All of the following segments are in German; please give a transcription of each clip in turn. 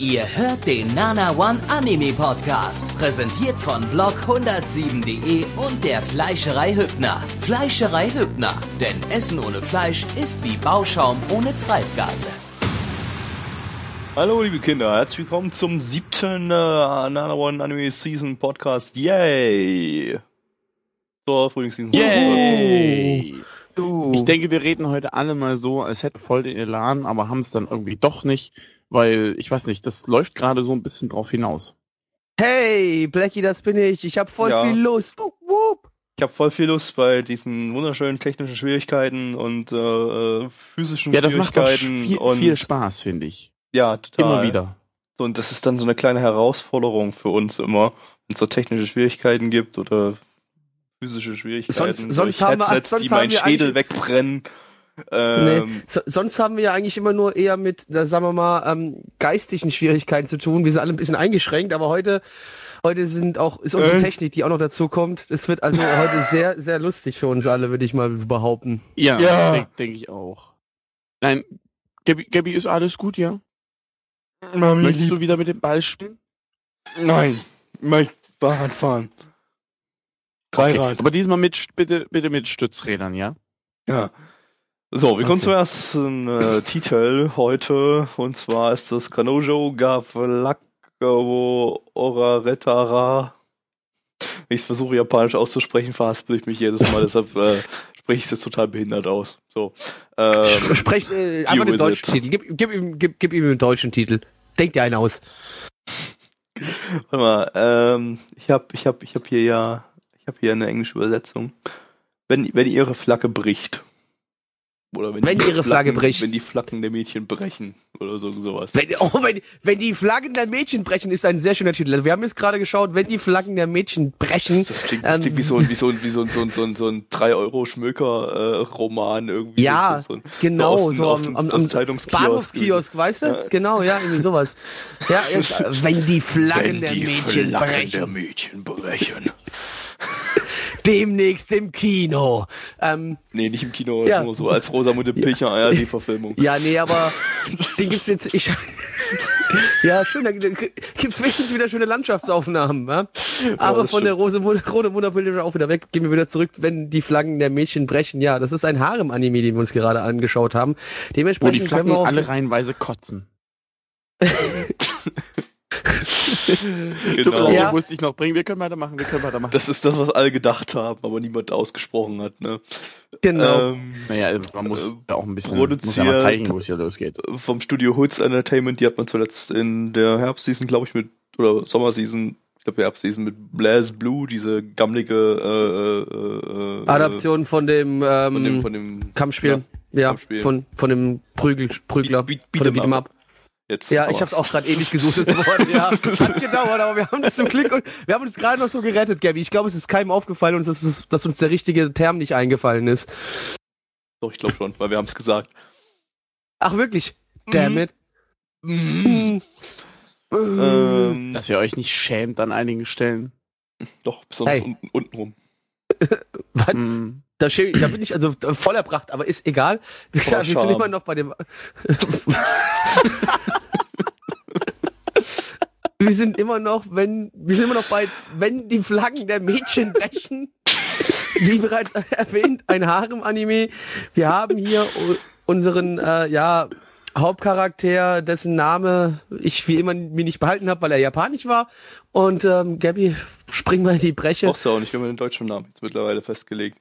Ihr hört den Nana One Anime Podcast, präsentiert von blog107.de und der Fleischerei Hübner. Fleischerei Hübner, denn Essen ohne Fleisch ist wie Bauschaum ohne Treibgase. Hallo liebe Kinder, herzlich willkommen zum siebten äh, Nana One Anime Season Podcast. Yay! Zur Frühlingsseason. Yay! Ich denke, wir reden heute alle mal so, als hätten voll den Elan, aber haben es dann irgendwie doch nicht, weil ich weiß nicht, das läuft gerade so ein bisschen drauf hinaus. Hey, Blackie, das bin ich. Ich hab voll Ja. viel Lust. Wupp, wupp. Ich habe voll viel Lust bei diesen wunderschönen technischen Schwierigkeiten und äh, physischen Ja, das macht doch Schwierigkeiten viel, und viel Spaß, finde ich. ja, total. Immer wieder. So, Und das ist dann so eine kleine Herausforderung für uns immer, wenn es so technische Schwierigkeiten gibt oder physische Schwierigkeiten, Sonst- sonst durch haben wir- Headsets, sonst die haben meinen wir Schädel eigentlich- wegbrennen. Nee, Ähm, so, sonst haben wir ja eigentlich immer nur eher mit, sagen wir mal, ähm, geistigen Schwierigkeiten zu tun. Wir sind alle ein bisschen eingeschränkt, aber heute, heute sind auch, ist unsere Äh? Technik, die auch noch dazu kommt. Es wird also heute sehr, sehr lustig für uns alle, würde ich mal so behaupten. Ja, Ja. denke denk ich auch. Nein, Gabby, Gabby, ist alles gut, ja? Mami, Möchtest lieb- du wieder mit dem Ball spielen? Nein, ich möchte Fahrrad fahren. Dreirad. Aber diesmal mit, bitte, bitte mit Stützrädern, ja? Ja. So, wir kommen Okay. zum ersten äh, Titel heute. Und zwar ist das Kanojo Gavlakavo Oraretara. Wenn ich es versuche, japanisch auszusprechen, verhaspel ich mich jedes Mal, deshalb äh, spreche ich es jetzt total behindert aus. So. Ähm, Sprech äh, einfach den deutschen it. Titel. Gib, gib, ihm, gib, gib ihm den deutschen Titel. Denk dir einen aus. warte mal, ähm, ich habe ich hab, ich hab hier ja, ich habe hier eine englische Übersetzung. Wenn, wenn ihre Flagge bricht. Oder wenn, Wenn die ihre Flagge Flaggen- bricht. Wenn die Flaggen der Mädchen brechen. Oder so, sowas. Wenn, oh, wenn, wenn die Flaggen der Mädchen brechen, ist ein sehr schöner Titel. Also wir haben jetzt gerade geschaut, wenn die Flaggen der Mädchen brechen. Das, das klingt, das ähm, klingt wie so, ein- wie so, ein- wie so, ein- so, ein- so, ein- so ein 3-Euro-Schmöker-Roman irgendwie. Ja, so, so, genau, aus dem- so aus am, aus am Zeitungskiosk Bahnhofskiosk, weißt du? Ja. Genau, ja, irgendwie sowas. Ja, jetzt, äh, wenn die Flaggen der Mädchen Flaggen brechen. der Mädchen brechen. Demnächst im Kino. Ähm, Nee, nicht im Kino, Ja. nur so als Rosamunde Pilcher ARD-Verfilmung. ja, nee, aber den gibt's jetzt. Ich, ja, schön, da gibt's wenigstens wieder schöne Landschaftsaufnahmen. Ja? Aber das von der. Rose Rote Mutterbilder auch wieder weg. Gehen wir wieder zurück, wenn die Flaggen der Mädchen brechen. Ja, das ist ein Harem-Anime, den wir uns gerade angeschaut haben. Wo die Dementsprechend können Flaggen wir auch. alle reihenweise kotzen. Genau. Ja. musste ich noch bringen. Wir können weitermachen, wir können weitermachen. Das ist das, was alle gedacht haben, aber niemand ausgesprochen hat. Ne? genau. Ähm, naja, man muss Äh, ja auch ein bisschen muss ja produziert- mal zeigen, wo es hier losgeht. vom Studio Hoods Entertainment, die hat man zuletzt in der Herbstseason, glaube ich, mit, oder Sommerseason, ich glaube Herbstseason mit Blaze Blue, diese gammlige äh, äh, äh, Adaption von dem, ähm, von dem, von dem Kampfspiel. Ja, Kampfspiel. von, von dem Prügel, Prügler. Beat- von dem Beat'em Beat'em Up. Jetzt Ja, ich hab's auch gerade ewig gesucht, das Wort. Ja, hat gedauert, aber wir haben es zum Glück und wir haben uns gerade noch so gerettet, Gabby. Ich glaube, es ist keinem aufgefallen und es ist, dass uns der richtige Term nicht eingefallen ist. Doch, ich glaube schon, weil wir haben es gesagt. Ach, wirklich? Damn it. Mhm. Ähm, Dass ihr euch nicht schämt an einigen Stellen. doch, besonders Hey. unten, unten rum. Was? Hm. Da, da bin ich also voll erbracht, aber ist egal. Wir sind immer noch bei dem. wir sind immer noch, wenn, wir sind immer noch bei, wenn die Flaggen der Mädchen brechen. Wie bereits erwähnt, ein Harem-Anime. Wir haben hier unseren, äh, ja, Hauptcharakter, dessen Name ich wie immer mir nicht behalten habe, weil er japanisch war. Und ähm, Gabby, spring mal in die Breche. Brauchst du auch nicht, wir haben den deutschen Namen jetzt mittlerweile festgelegt.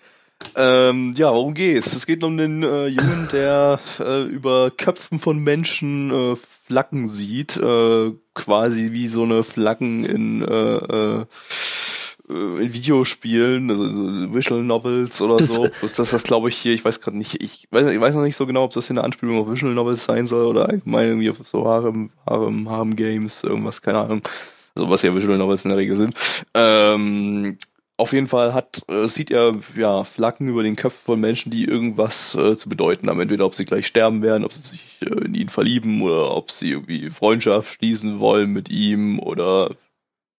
Ähm, ja, worum geht's? Es geht um den äh, Jungen, der äh, über Köpfen von Menschen äh, Flaggen sieht, äh, quasi wie so eine Flaggen in, äh, äh, in Videospielen, also so Visual Novels oder Das- so. Das, das, das glaube ich hier, ich weiß gerade nicht, ich weiß, ich weiß noch nicht so genau, ob das hier eine Anspielung auf Visual Novels sein soll oder allgemein irgendwie auf so Harem, Harem, Harem Games, irgendwas, keine Ahnung. Also was ja Visual Novels in der Regel sind. Ähm, auf jeden Fall hat, äh, sieht er ja Flaggen über den Köpfen von Menschen, die irgendwas äh, zu bedeuten haben. Entweder ob sie gleich sterben werden, ob sie sich äh, in ihn verlieben oder ob sie irgendwie Freundschaft schließen wollen mit ihm oder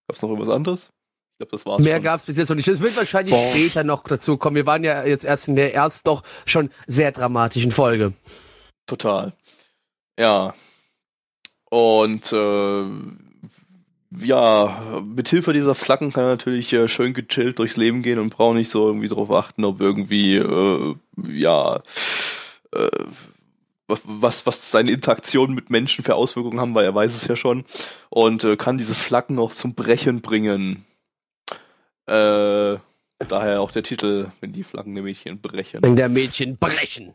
gab's noch irgendwas anderes? Ich glaube, das war's Mehr schon. gab's bis jetzt noch nicht. Das wird wahrscheinlich Boah. später noch dazu kommen. Wir waren ja jetzt erst in der erst doch schon sehr dramatischen Folge. Total. Ja. Und äh, ja, mit Hilfe dieser Flaggen kann er natürlich äh, schön gechillt durchs Leben gehen und braucht nicht so irgendwie darauf achten, ob irgendwie, äh, ja, äh, was, was seine Interaktionen mit Menschen für Auswirkungen haben, weil er weiß es ja schon. Und äh, kann diese Flaggen auch zum Brechen bringen. Äh, daher auch der Titel, wenn die Flaggen der Mädchen brechen. Wenn der Mädchen brechen.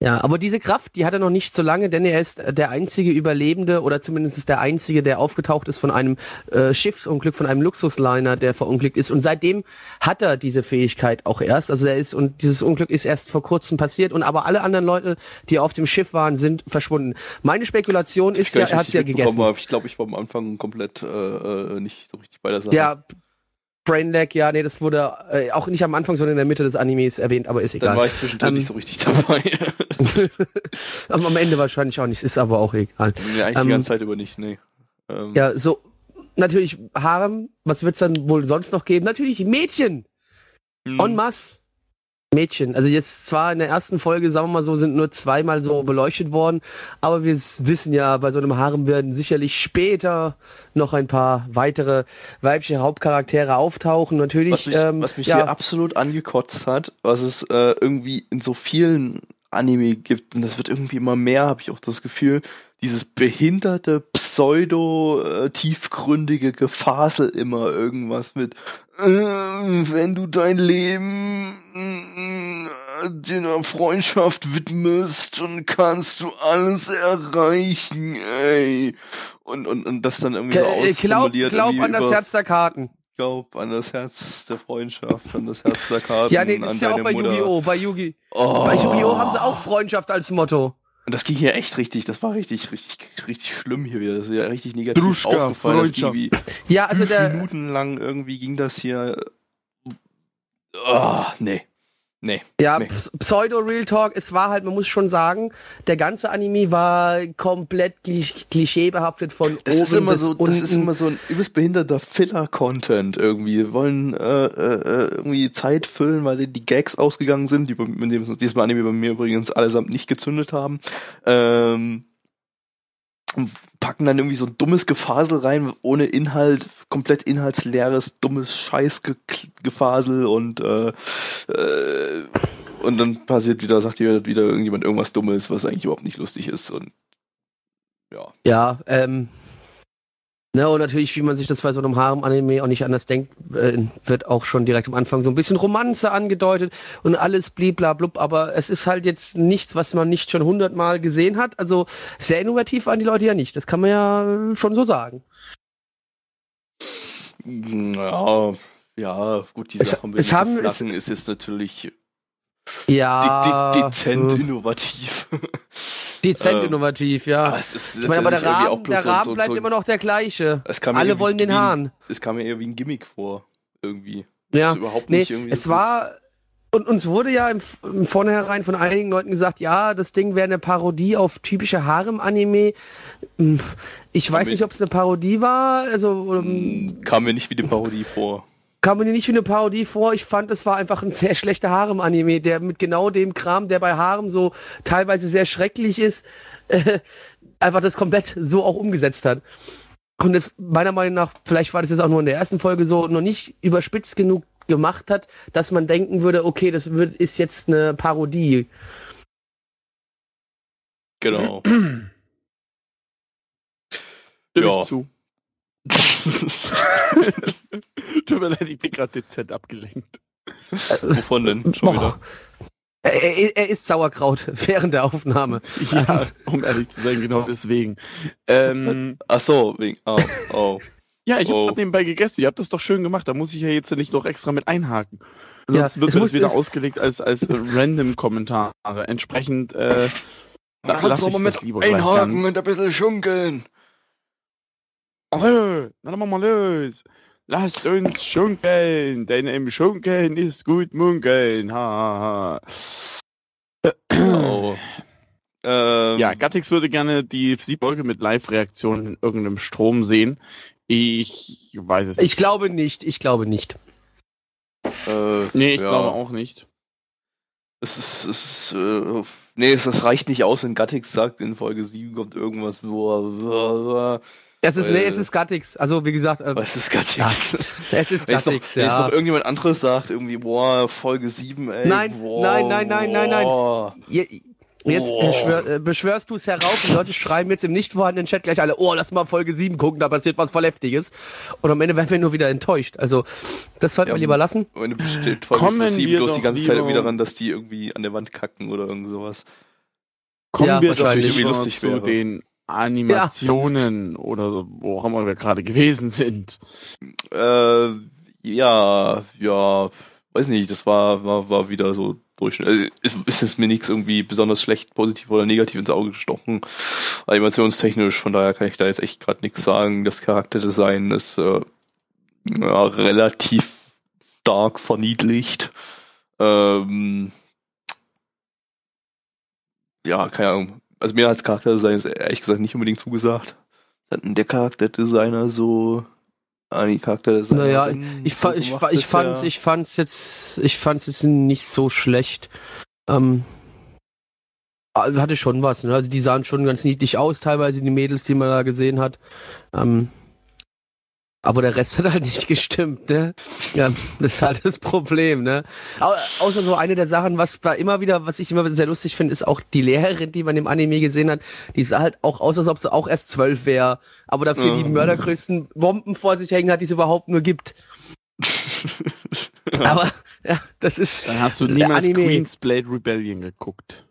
Ja, aber diese Kraft, die hat er noch nicht so lange, denn er ist der einzige Überlebende oder zumindest der einzige, der aufgetaucht ist von einem äh, Schiffsunglück, von einem Luxusliner, der verunglückt ist. Und seitdem hat er diese Fähigkeit auch erst. Also er ist und dieses Unglück ist erst vor kurzem passiert. Und aber alle anderen Leute, die auf dem Schiff waren, sind verschwunden. Meine Spekulation ist ja, er hat ja gegessen. Ich glaube, ich war am Anfang komplett äh, äh, nicht so richtig bei der Sache. Ja, Brainlag, ja, nee, das wurde äh, auch nicht am Anfang, sondern in der Mitte des Animes erwähnt, aber ist egal. Dann war ich zwischendurch ähm, nicht so richtig dabei. am Ende wahrscheinlich auch nicht, ist aber auch egal. Nee, eigentlich ähm, die ganze Zeit über nicht, nee. Ähm. Ja, so, natürlich Harem, was wird's dann wohl sonst noch geben? Natürlich Mädchen! Mhm. En masse. Mädchen. Also jetzt zwar in der ersten Folge, sagen wir mal so, sind nur zweimal so beleuchtet worden, aber wir wissen ja, bei so einem Harem werden sicherlich später noch ein paar weitere weibliche Hauptcharaktere auftauchen. Natürlich. Was mich, ähm, was mich ja. hier absolut angekotzt hat, was es äh, irgendwie in so vielen Anime gibt, und das wird irgendwie immer mehr, habe ich auch das Gefühl, dieses behinderte, pseudo-tiefgründige Gefasel immer irgendwas mit, äh, wenn du dein Leben äh, deiner Freundschaft widmest, dann kannst du alles erreichen, ey. Und, und, und das dann irgendwie so äh, ausformuliert. Glaub, glaub an das Herz der Karten glaub an das Herz der Freundschaft, an das Herz der Karten. Ja, nee, das ist ja auch bei Yu-Gi-Oh! Bei Yu-Gi oh. Bei Yu-Gi-Oh! haben sie auch Freundschaft als Motto. Und das ging hier echt richtig, das war richtig, richtig, richtig schlimm hier wieder. Das ist ja richtig negativ Druschka, aufgefallen. Wie ja, also der Minuten lang irgendwie ging das hier. Oh, nee. Nee. Ja, nee. Pseudo-Real Talk, es war halt, man muss schon sagen, der ganze Anime war komplett klischeebehaftet von das oben ist immer bis so, unten. Das ist immer so ein übelst behinderter Filler-Content irgendwie. Wir wollen äh, äh, irgendwie Zeit füllen, weil die Gags ausgegangen sind, die mit dem diesmal Anime bei mir übrigens allesamt nicht gezündet haben. Ähm, packen dann irgendwie so ein dummes Gefasel rein, ohne Inhalt, komplett inhaltsleeres, dummes Scheißgefasel und äh, äh, und dann passiert wieder, sagt wieder, wieder irgendjemand irgendwas Dummes, was eigentlich überhaupt nicht lustig ist und ja. Ja, ähm, Ne, und natürlich, wie man sich das bei so einem Harem-Anime auch nicht anders denkt, äh, wird auch schon direkt am Anfang so ein bisschen Romanze angedeutet und alles bliblablub, aber es ist halt jetzt nichts, was man nicht schon hundertmal gesehen hat. Also sehr innovativ waren die Leute ja nicht, das kann man ja schon so sagen. Ja, ja, gut, die Sache mit es haben, Flaschen ist jetzt natürlich ja. De de dezent innovativ. Dezent ähm, innovativ, ja. Es ist ich meine, aber der Rahmen, der Rahmen so, bleibt so, immer noch der gleiche. Alle wollen den Hahn. Es kam mir eher wie ein Gimmick vor, irgendwie. Ja, überhaupt nee, es war, und uns wurde ja im, im Vornherein von einigen Leuten gesagt, ja, das Ding wäre eine Parodie auf typische Harem-Anime. Hm, ich weiß nicht, ob es eine Parodie war. Also ähm, kam mir nicht wie eine Parodie vor kam mir nicht wie eine Parodie vor. Ich fand, es war einfach ein sehr schlechter Harem-Anime, der mit genau dem Kram, der bei Harem so teilweise sehr schrecklich ist, äh, einfach das komplett so auch umgesetzt hat. Und es meiner Meinung nach, vielleicht war das jetzt auch nur in der ersten Folge so, noch nicht überspitzt genug gemacht hat, dass man denken würde, okay, das wird, ist jetzt eine Parodie. Genau. ja. zu. Tut mir leid, ich bin gerade dezent abgelenkt. Wovon denn? Schon wieder? Er, er isst Sauerkraut während der Aufnahme. Ja, um ehrlich zu sein, genau deswegen. Ähm, Ach so, wegen. Oh, oh. ja, ich oh. habe nebenbei gegessen. Ihr habt das doch schön gemacht. Da muss ich ja jetzt nicht noch extra mit einhaken. Sonst ja, wird es wieder ausgelegt als, als random Kommentare. Entsprechend äh, da lass ich mit lieber einhaken und ein bisschen schunkeln. Hallo, na dann machen wir los. Lasst uns schunkeln, denn im Schunkeln ist gut munkeln. Ha, ha. Oh. Ähm, ja, Gattix würde gerne die Folge mit Live-Reaktionen in irgendeinem Strom sehen. Ich weiß es nicht. Ich glaube nicht, ich glaube nicht. Äh, nee, ich ja. glaube auch nicht. Es ist, es ist äh, Nee, das reicht nicht aus, wenn Gattix sagt, in Folge 7 kommt irgendwas, wo es ist, nee, es ist Gattix. Also, wie gesagt, ähm, es ist Gattix. Ja, es ist Gattix, ja. Wenn jetzt noch irgendjemand anderes sagt, irgendwie, boah, Folge 7, ey. Nein, boah, nein, nein, nein, nein, nein. Jetzt oh. beschwör, äh, beschwörst du es herauf und Leute schreiben jetzt im nicht vorhandenen Chat gleich alle, oh, lass mal Folge 7 gucken, da passiert was voll Heftiges. Und am Ende werden wir nur wieder enttäuscht. Also, das sollten ja, wir lieber lassen. Am Ende besteht Folge Kommen 7 bloß die ganze Zeit irgendwie daran, dass die irgendwie an der Wand kacken oder irgend sowas. Kommen ja, wir doch irgendwie lustig zu wäre. den Animationen ja. oder wo auch immer wir gerade gewesen sind. Äh, ja, ja, weiß nicht, das war, war, war wieder so Durchschnitt. Also, ist es mir nichts irgendwie besonders schlecht, positiv oder negativ ins Auge gestochen. Animationstechnisch, von daher kann ich da jetzt echt gerade nichts sagen. Das Charakterdesign ist äh, ja, relativ stark verniedlicht. Ähm, ja, keine Ahnung. Also mir als Charakterdesign ist ehrlich gesagt nicht unbedingt zugesagt. Was hat denn der Charakterdesigner so an die Charakterdesigner? Naja, ich, fa ich, fa ich fand's, ich fand's jetzt, ich fand's jetzt nicht so schlecht. Ähm, ah, hatte schon was, ne? Also die sahen schon ganz niedlich aus, teilweise die Mädels, die man da gesehen hat. Ähm, aber der Rest hat halt nicht gestimmt, ne? Ja, das ist halt das Problem, ne? Au außer so eine der Sachen, was da immer wieder, was ich immer sehr lustig finde, ist auch die Lehrerin, die man im Anime gesehen hat, die sah halt auch aus, als ob sie auch erst zwölf wäre, aber dafür mhm. die mördergrößten Bomben vor sich hängen hat, die es überhaupt nur gibt. aber, ja, das ist. Dann hast du niemals Anime. Queen's Blade Rebellion geguckt.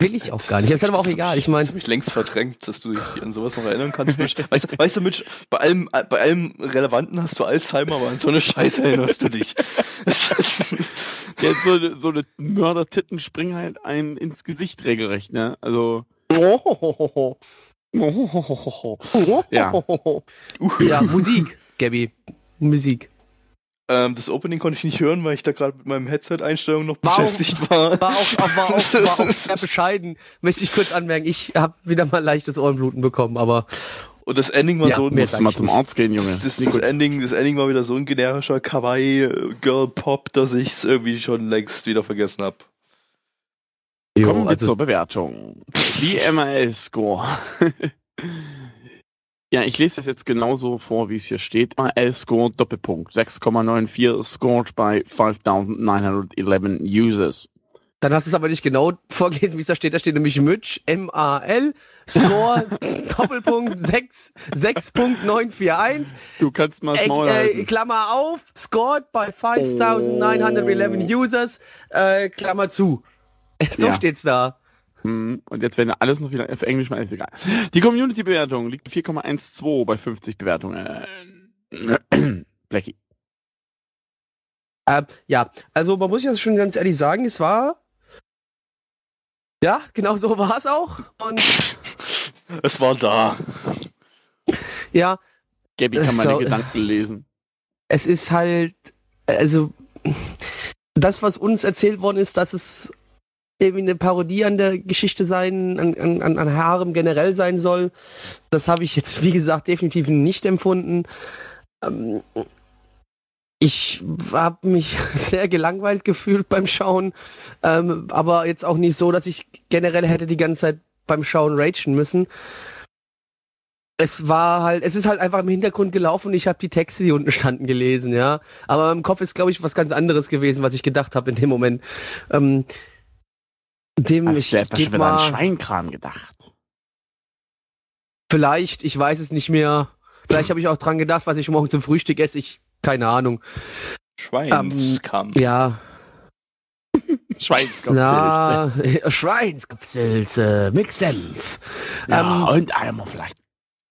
Will ich auch gar nicht. Das ist aber auch egal. Ich meine, das habe ich längst verdrängt, dass du dich an sowas noch erinnern kannst. weißt, weißt du, Mitch, bei allem, bei allem Relevanten hast du Alzheimer, aber an so eine Scheiße erinnerst du dich. ja, so, so eine Mörder-Titten springen halt einem ins Gesicht regelrecht, ne? Also. ja. ja, Musik, Gabby. Musik. Ähm, das Opening konnte ich nicht hören, weil ich da gerade mit meinem Headset-Einstellung noch war beschäftigt auch, war. War auch, war, auch, war auch sehr bescheiden, möchte ich kurz anmerken. Ich habe wieder mal leichtes Ohrenbluten bekommen, aber und das Ending war ja, so ein. Musst mal zum Arzt gehen, Junge. Das, das, das Ending, das Ending war wieder so ein generischer Kawaii-Girl-Pop, dass ich es irgendwie schon längst wieder vergessen habe. Kommen wir also zur Bewertung. Die ML-Score. Ja, ich lese das jetzt genauso vor, wie es hier steht. L scored Doppelpunkt 6,94 scored by 5911 users. Dann hast du es aber nicht genau vorgelesen, wie es da steht. Da steht nämlich Mitch, M-A-L, Score, Doppelpunkt 6, 6.941. Du kannst mal Maul äh, Klammer auf, scored by 5911 oh. users, äh, Klammer zu. So ja. steht's da. Hm, und jetzt werden alles noch wieder auf Englisch mal ist egal. Die Community-Bewertung liegt 4,12 bei 50 Bewertungen. Blackie. Äh, ja, also man muss ja schon ganz ehrlich sagen, es war. Ja, genau so war es auch. Und es war da. Ja. Gabby kann meine so, Gedanken lesen. Es ist halt, also das, was uns erzählt worden ist, dass es irgendwie eine Parodie an der Geschichte sein, an, an, an Harem generell sein soll. Das habe ich jetzt, wie gesagt, definitiv nicht empfunden. Ähm, ich habe mich sehr gelangweilt gefühlt beim Schauen, ähm, aber jetzt auch nicht so, dass ich generell hätte die ganze Zeit beim Schauen ragen müssen. Es war halt, es ist halt einfach im Hintergrund gelaufen und ich habe die Texte, die unten standen, gelesen, ja. Aber im Kopf ist, glaube ich, was ganz anderes gewesen, was ich gedacht habe in dem Moment. Ähm, dem Hast ich du etwa mal an Schweinkram gedacht? Vielleicht, ich weiß es nicht mehr. Vielleicht habe ich auch dran gedacht, was ich morgen zum Frühstück esse. Ich, keine Ahnung. Schweinskampf. Ähm, ja. Schweinskopfsilze. Ja, Schweinskopfsilze mit Senf. Ja, ähm, und Eimer vielleicht.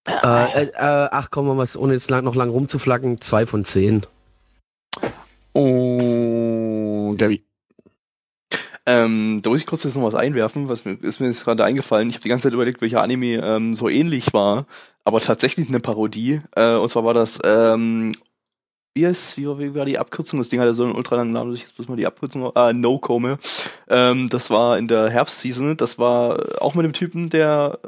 Äh, äh, ach komm, was, ohne jetzt lang, noch lang rumzuflacken, zwei von zehn. Oh, Gabby. Ähm, da muss ich kurz jetzt noch was einwerfen, was mir ist mir jetzt gerade eingefallen. Ich habe die ganze Zeit überlegt, welcher Anime ähm, so ähnlich war, aber tatsächlich eine Parodie. Äh, und zwar war das ähm, wie, ist, wie, war die Abkürzung? Das Ding hatte so einen ultra langen Namen, ich jetzt bloß mal die Abkürzung, ah, No Come. Ähm, das war in der Herbstseason, das war auch mit dem Typen, der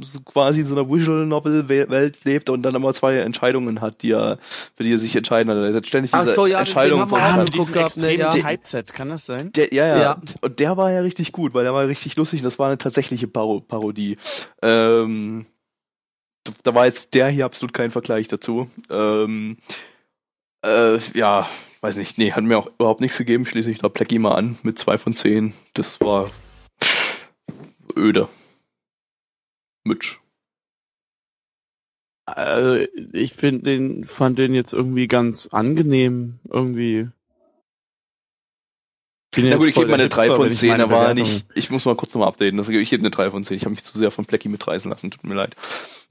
so quasi in so einer Visual Novel Welt lebt und dann immer zwei Entscheidungen hat, die er, für die er sich entscheiden hat. Er hat ständig diese so, ja, Entscheidungen von ah, mit diesem extremen ja. Typeset, kann das sein? Der, ja, ja, ja. Und der war ja richtig gut, weil der war richtig lustig. Das war eine tatsächliche Paro Parodie. Ähm, da war jetzt der hier absolut kein Vergleich dazu. Ähm, äh, ja, weiß nicht, nee, hat mir auch überhaupt nichts gegeben. Schließlich da Plecky mal an mit zwei von zehn. Das war öde. Mitch. Also, ich finde den, fand den jetzt irgendwie ganz angenehm, irgendwie. Na gut, ich gebe mal eine 3 von 10, da war nicht, ich muss mal kurz nochmal updaten, ich gebe eine 3 von 10, ich habe mich zu sehr von Plecky mitreißen lassen, tut mir leid.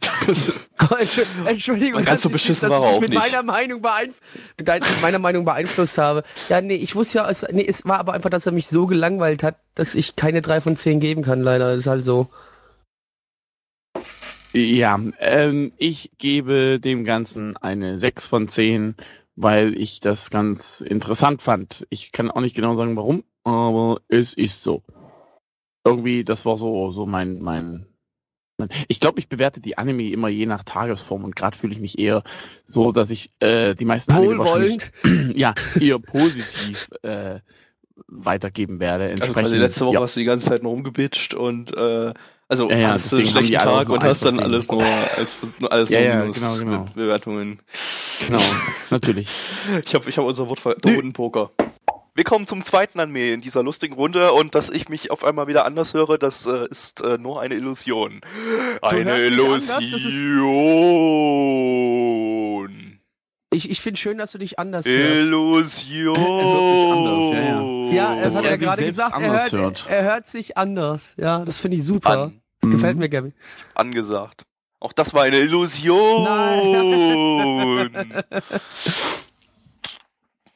Entschuldigung, ganz so beschissen war auch mit nicht. meiner Meinung beeinflusst, mit meiner Meinung beeinflusst habe. Ja, nee, ich wusste ja, es, nee, es war aber einfach, dass er mich so gelangweilt hat, dass ich keine 3 von 10 geben kann, leider, das ist halt so. Ja, ähm, ich gebe dem Ganzen eine 6 von 10, weil ich das ganz interessant fand. Ich kann auch nicht genau sagen, warum, aber es ist so. Irgendwie, das war so, so mein, mein, mein ich glaube, ich bewerte die Anime immer je nach Tagesform und gerade fühle ich mich eher so, dass ich äh, die meisten Anime ja eher positiv äh, weitergeben werde. Also quasi letzte Woche ja. hast du die ganze Zeit nur rumgebitscht und äh, also Ja, ja, hast du einen schlechten Tag und hast dann alles nur als nur alles Ja, nur ja, Minus genau, genau. mit Bewertungen. Genau, natürlich. Ich habe ich hab unser Wort ver Poker. Wir kommen zum zweiten Anime in dieser lustigen Runde und dass ich mich auf einmal wieder anders höre, das äh, ist äh, nur eine Illusion. Eine dich anders, Illusion. Ich, ich finde schön, dass du dich anders hörst. Illusion. anders, ja, ja. Ja, das Dass hat er er gerade gesagt. Er hört, hört. er hört sich anders. Ja, das finde ich super. An, Gefällt mir, Gabby. angesagt. Auch das war eine Illusion.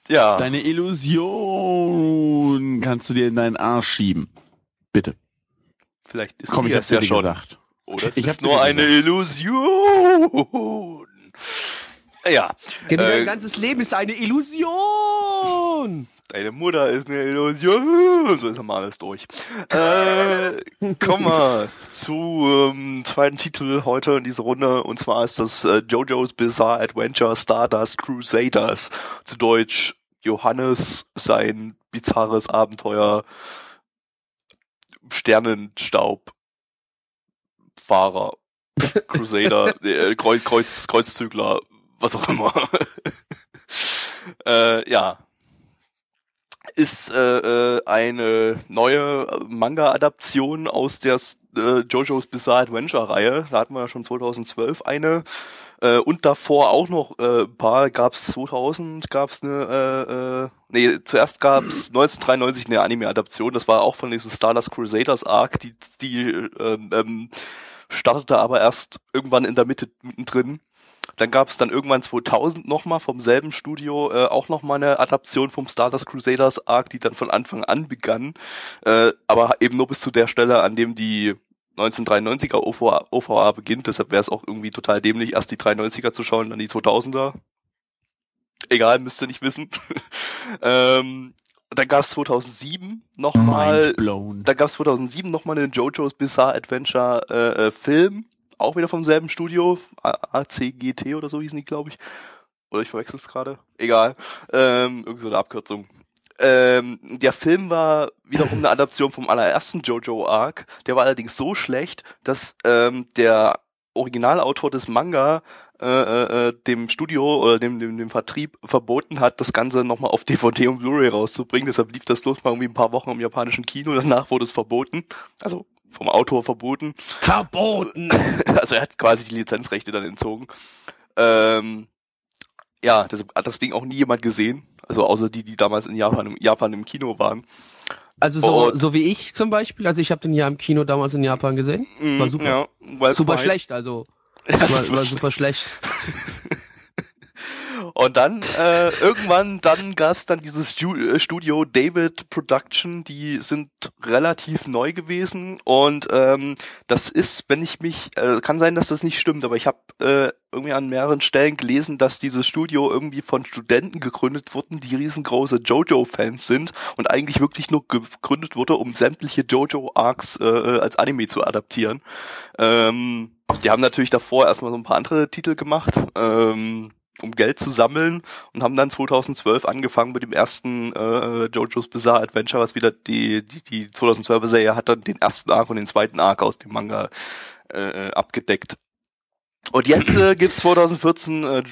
ja. Deine Illusion kannst du dir in deinen Arsch schieben. Bitte. Vielleicht ist Komm, sie ich es ja schon. gesagt. Oder es Ich ist nur eine gesagt. Illusion. Ja, Gabby, Äh, dein ganzes Leben ist eine Illusion. deine Mutter ist eine Illusion. So ist mal alles durch. Äh, kommen wir zu ähm, zweiten Titel heute in dieser Runde. Und zwar ist das äh, JoJo's Bizarre Adventure Stardust Crusaders. Zu Deutsch Johannes sein bizarres Abenteuer Sternenstaub Fahrer Crusader äh, Kreuz, Kreuz, Kreuzzügler was auch immer äh, ja ist äh, äh, eine neue Manga-Adaption aus der äh, JoJo's Bizarre Adventure-Reihe. Da hatten wir ja schon 2012 eine. Äh, und davor auch noch äh, ein paar. Gab's 2000, gab's eine, äh, äh, nee, zuerst gab's 1993 eine Anime-Adaption. Das war auch von diesem Stardust Crusaders Arc. Die, die ähm, ähm, startete aber erst irgendwann in der Mitte mittendrin. Dann gab es dann irgendwann 2000 nochmal vom selben Studio äh, auch nochmal eine Adaption vom Stardust Crusaders Arc, die dann von Anfang an begann, äh, aber eben nur bis zu der Stelle, an dem die 1993er OVA, OVA beginnt. Deshalb wäre es auch irgendwie total dämlich, erst die 93er zu schauen, dann die 2000er. Egal, müsst ihr nicht wissen. ähm, dann gab es 2007 nochmal da gab es 2007 nochmal einen JoJo's Bizarre Adventure äh, äh, Film, auch wieder vom selben Studio, ACGT oder so hießen die, glaube ich. Oder ich verwechsel es gerade. Egal. Ähm, irgend so eine Abkürzung. Ähm, der Film war wiederum eine Adaption vom allerersten JoJo Arc. Der war allerdings so schlecht, dass ähm, der Originalautor des Manga äh, äh, äh, dem Studio oder dem, dem, dem Vertrieb verboten hat, das Ganze nochmal auf DVD und Blu-ray rauszubringen. Deshalb lief das bloß mal irgendwie ein paar Wochen im japanischen Kino. Danach wurde es verboten. Also vom Autor verboten. Verboten. Also er hat quasi die Lizenzrechte dann entzogen. Ähm, ja, das hat das Ding auch nie jemand gesehen. Also außer die, die damals in Japan, im, Japan im Kino waren. Also so, Und- so wie ich zum Beispiel. Also ich habe den ja im Kino damals in Japan gesehen. War Mm, super. Ja, Super schlecht, also. Ja, War, war super schlecht. Und dann äh, irgendwann dann gab's dann dieses äh, Studio David Production, die sind relativ neu gewesen und ähm, das ist, wenn ich mich, äh, kann sein, dass das nicht stimmt, aber ich habe äh, irgendwie an mehreren Stellen gelesen, dass dieses Studio irgendwie von Studenten gegründet wurden, die riesengroße Jojo-Fans sind und eigentlich wirklich nur gegründet wurde, um sämtliche Jojo-Arcs äh, als Anime zu adaptieren. Ähm, die haben natürlich davor erstmal so ein paar andere Titel gemacht. Ähm, um Geld zu sammeln und haben dann 2012 angefangen mit dem ersten äh, JoJo's Bizarre Adventure, was wieder die die die 2012er Serie hat dann den ersten Arc und den zweiten Arc aus dem Manga äh, abgedeckt. Und jetzt äh, gibt 2014 äh,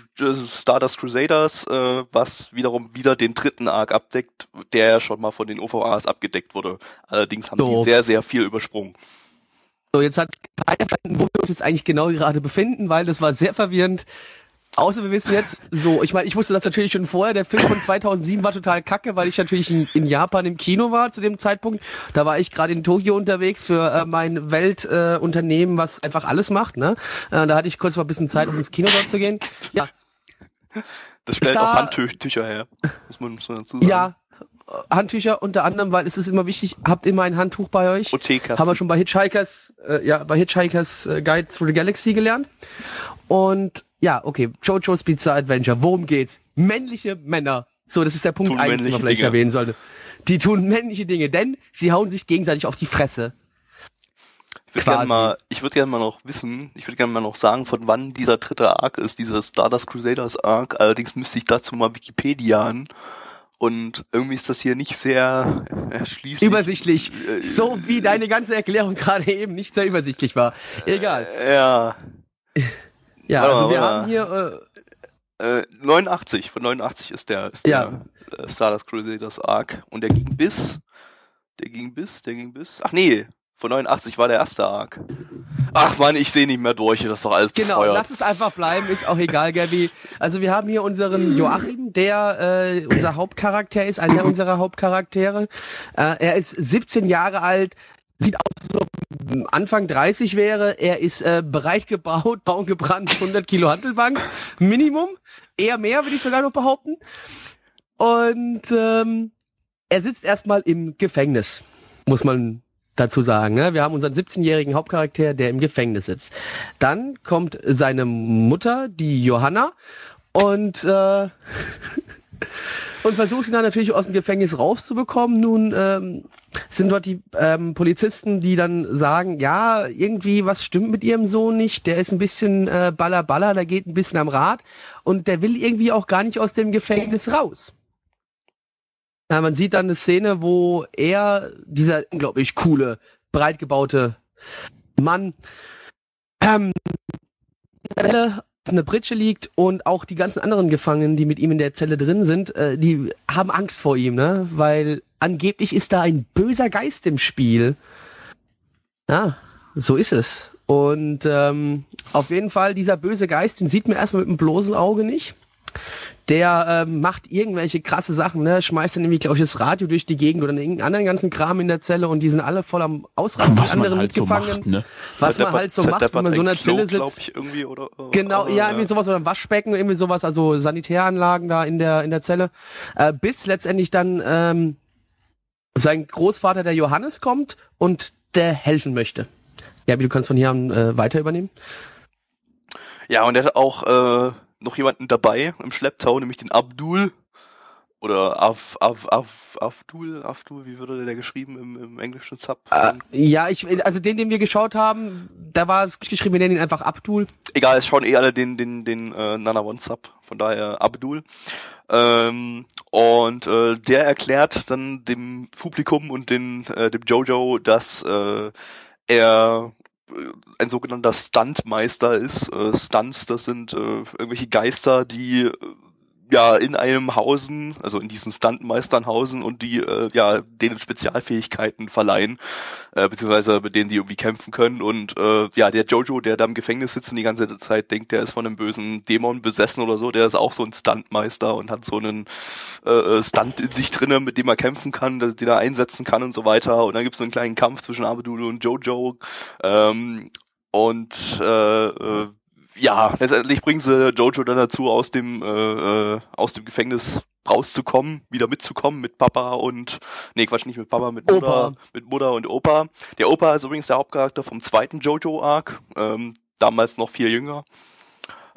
Stardust Crusaders, äh, was wiederum wieder den dritten Arc abdeckt, der ja schon mal von den OVAs abgedeckt wurde. Allerdings haben Doof. die sehr, sehr viel übersprungen. So, jetzt hat keiner verstanden, wo wir uns jetzt eigentlich genau gerade befinden, weil das war sehr verwirrend. Außer wir wissen jetzt so, ich meine, ich wusste das natürlich schon vorher, der Film von 2007 war total kacke, weil ich natürlich in, in Japan im Kino war zu dem Zeitpunkt. Da war ich gerade in Tokio unterwegs für äh, mein Weltunternehmen, äh, was einfach alles macht. Ne? Äh, da hatte ich kurz mal ein bisschen Zeit, um ins Kino dort zu gehen. Ja. Das stellt auch Handtücher her, muss man, muss man dazu sagen. Ja, Handtücher unter anderem, weil es ist immer wichtig, habt immer ein Handtuch bei euch. Und Haben wir schon bei Hitchhikers, äh, ja, bei Hitchhikers äh, Guide through the Galaxy gelernt. Und ja, okay, JoJo's Pizza Adventure. Worum geht's? Männliche Männer. So, das ist der Punkt eins, den man vielleicht Dinge. erwähnen sollte. Die tun männliche Dinge, denn sie hauen sich gegenseitig auf die Fresse. Ich würde gerne mal, ich würde gerne mal noch wissen, ich würde gerne mal noch sagen, von wann dieser dritte Arc ist, dieser Stardust Crusaders Arc. Allerdings müsste ich dazu mal Wikipedia an. Und irgendwie ist das hier nicht sehr erschließlich. Übersichtlich. Äh, so wie deine ganze Erklärung gerade eben nicht sehr übersichtlich war. Egal. Äh, ja. Ja, also wir warte. haben hier. Äh, 89, von 89 ist der, ist ja. der äh, Stardust Crusaders Arc. Und der ging bis. Der ging bis, der ging bis. Ach nee, von 89 war der erste Arc. Ach man, ich sehe nicht mehr durch, das ist doch alles Genau, befeuert. lass es einfach bleiben, ist auch egal, Gabby. Also wir haben hier unseren Joachim, der äh, unser Hauptcharakter ist, einer unserer Hauptcharaktere. Äh, er ist 17 Jahre alt, sieht aus, so Anfang 30 wäre. Er ist äh, bereit gebaut, bauen gebrannt, 100 Kilo Handelbank, Minimum. Eher mehr, würde ich sogar noch behaupten. Und ähm, er sitzt erstmal im Gefängnis, muss man dazu sagen. Ne? Wir haben unseren 17-jährigen Hauptcharakter, der im Gefängnis sitzt. Dann kommt seine Mutter, die Johanna, und äh, und versucht ihn dann natürlich aus dem Gefängnis rauszubekommen. Nun ähm, sind dort die ähm, Polizisten, die dann sagen, ja, irgendwie was stimmt mit ihrem Sohn nicht, der ist ein bisschen äh, baller baller, der geht ein bisschen am Rad und der will irgendwie auch gar nicht aus dem Gefängnis raus. Ja, man sieht dann eine Szene, wo er, dieser unglaublich coole, breit gebaute Mann, ähm, eine Pritsche liegt und auch die ganzen anderen Gefangenen, die mit ihm in der Zelle drin sind, äh, die haben Angst vor ihm, ne? Weil angeblich ist da ein böser Geist im Spiel. Ja, so ist es. Und ähm, auf jeden Fall, dieser böse Geist, den sieht man erstmal mit dem bloßen Auge nicht der ähm, macht irgendwelche krasse Sachen, ne? Schmeißt dann nämlich, glaube ich, das Radio durch die Gegend oder irgendeinen anderen ganzen Kram in der Zelle und die sind alle voll am Ausrasten, die anderen halt mitgefangen. So macht, ne? Was man halt so macht, wenn man in so einer Zelle sitzt. Ich, irgendwie, oder, oder, genau, oder, ja, irgendwie sowas oder ein Waschbecken, irgendwie sowas, also Sanitäranlagen da in der in der Zelle. Äh, bis letztendlich dann ähm, sein Großvater, der Johannes, kommt und der helfen möchte. Ja, du kannst von hier an äh, weiter übernehmen. Ja, und er hat auch äh, noch jemanden dabei im Schlepptau, nämlich den Abdul. Oder Af, Af, Af, Abdul, Abdul, wie würde der geschrieben im, im englischen Sub? Äh, ja, ich, also den, den wir geschaut haben, da war es geschrieben, wir nennen ihn einfach Abdul. Egal, es schauen eh alle den, den, den äh, Nana One Sub, von daher Abdul. Ähm, und äh, der erklärt dann dem Publikum und den, äh, dem Jojo, dass äh, er ein sogenannter Stuntmeister ist. Äh, Stunts, das sind äh, irgendwelche Geister, die äh, ja in einem hausen, also in diesen Stuntmeistern hausen und die äh, ja denen Spezialfähigkeiten verleihen, äh, beziehungsweise mit denen sie irgendwie kämpfen können. Und äh, ja, der Jojo, der da im Gefängnis sitzt und die ganze Zeit denkt, der ist von einem bösen Dämon besessen oder so, der ist auch so ein Stuntmeister und hat so einen äh, äh Stunt in sich drinnen, mit dem er kämpfen kann, den er einsetzen kann und so weiter. Und dann gibt es so einen kleinen Kampf zwischen Abdul und Jojo. Ähm, und äh, äh, ja, letztendlich bringen sie Jojo dann dazu, aus dem, äh, äh, aus dem Gefängnis rauszukommen, wieder mitzukommen mit Papa und, nee, Quatsch, nicht mit Papa, mit Mutter, Opa. mit Mutter und Opa. Der Opa ist übrigens der Hauptcharakter vom zweiten Jojo-Arc, ähm, damals noch viel jünger.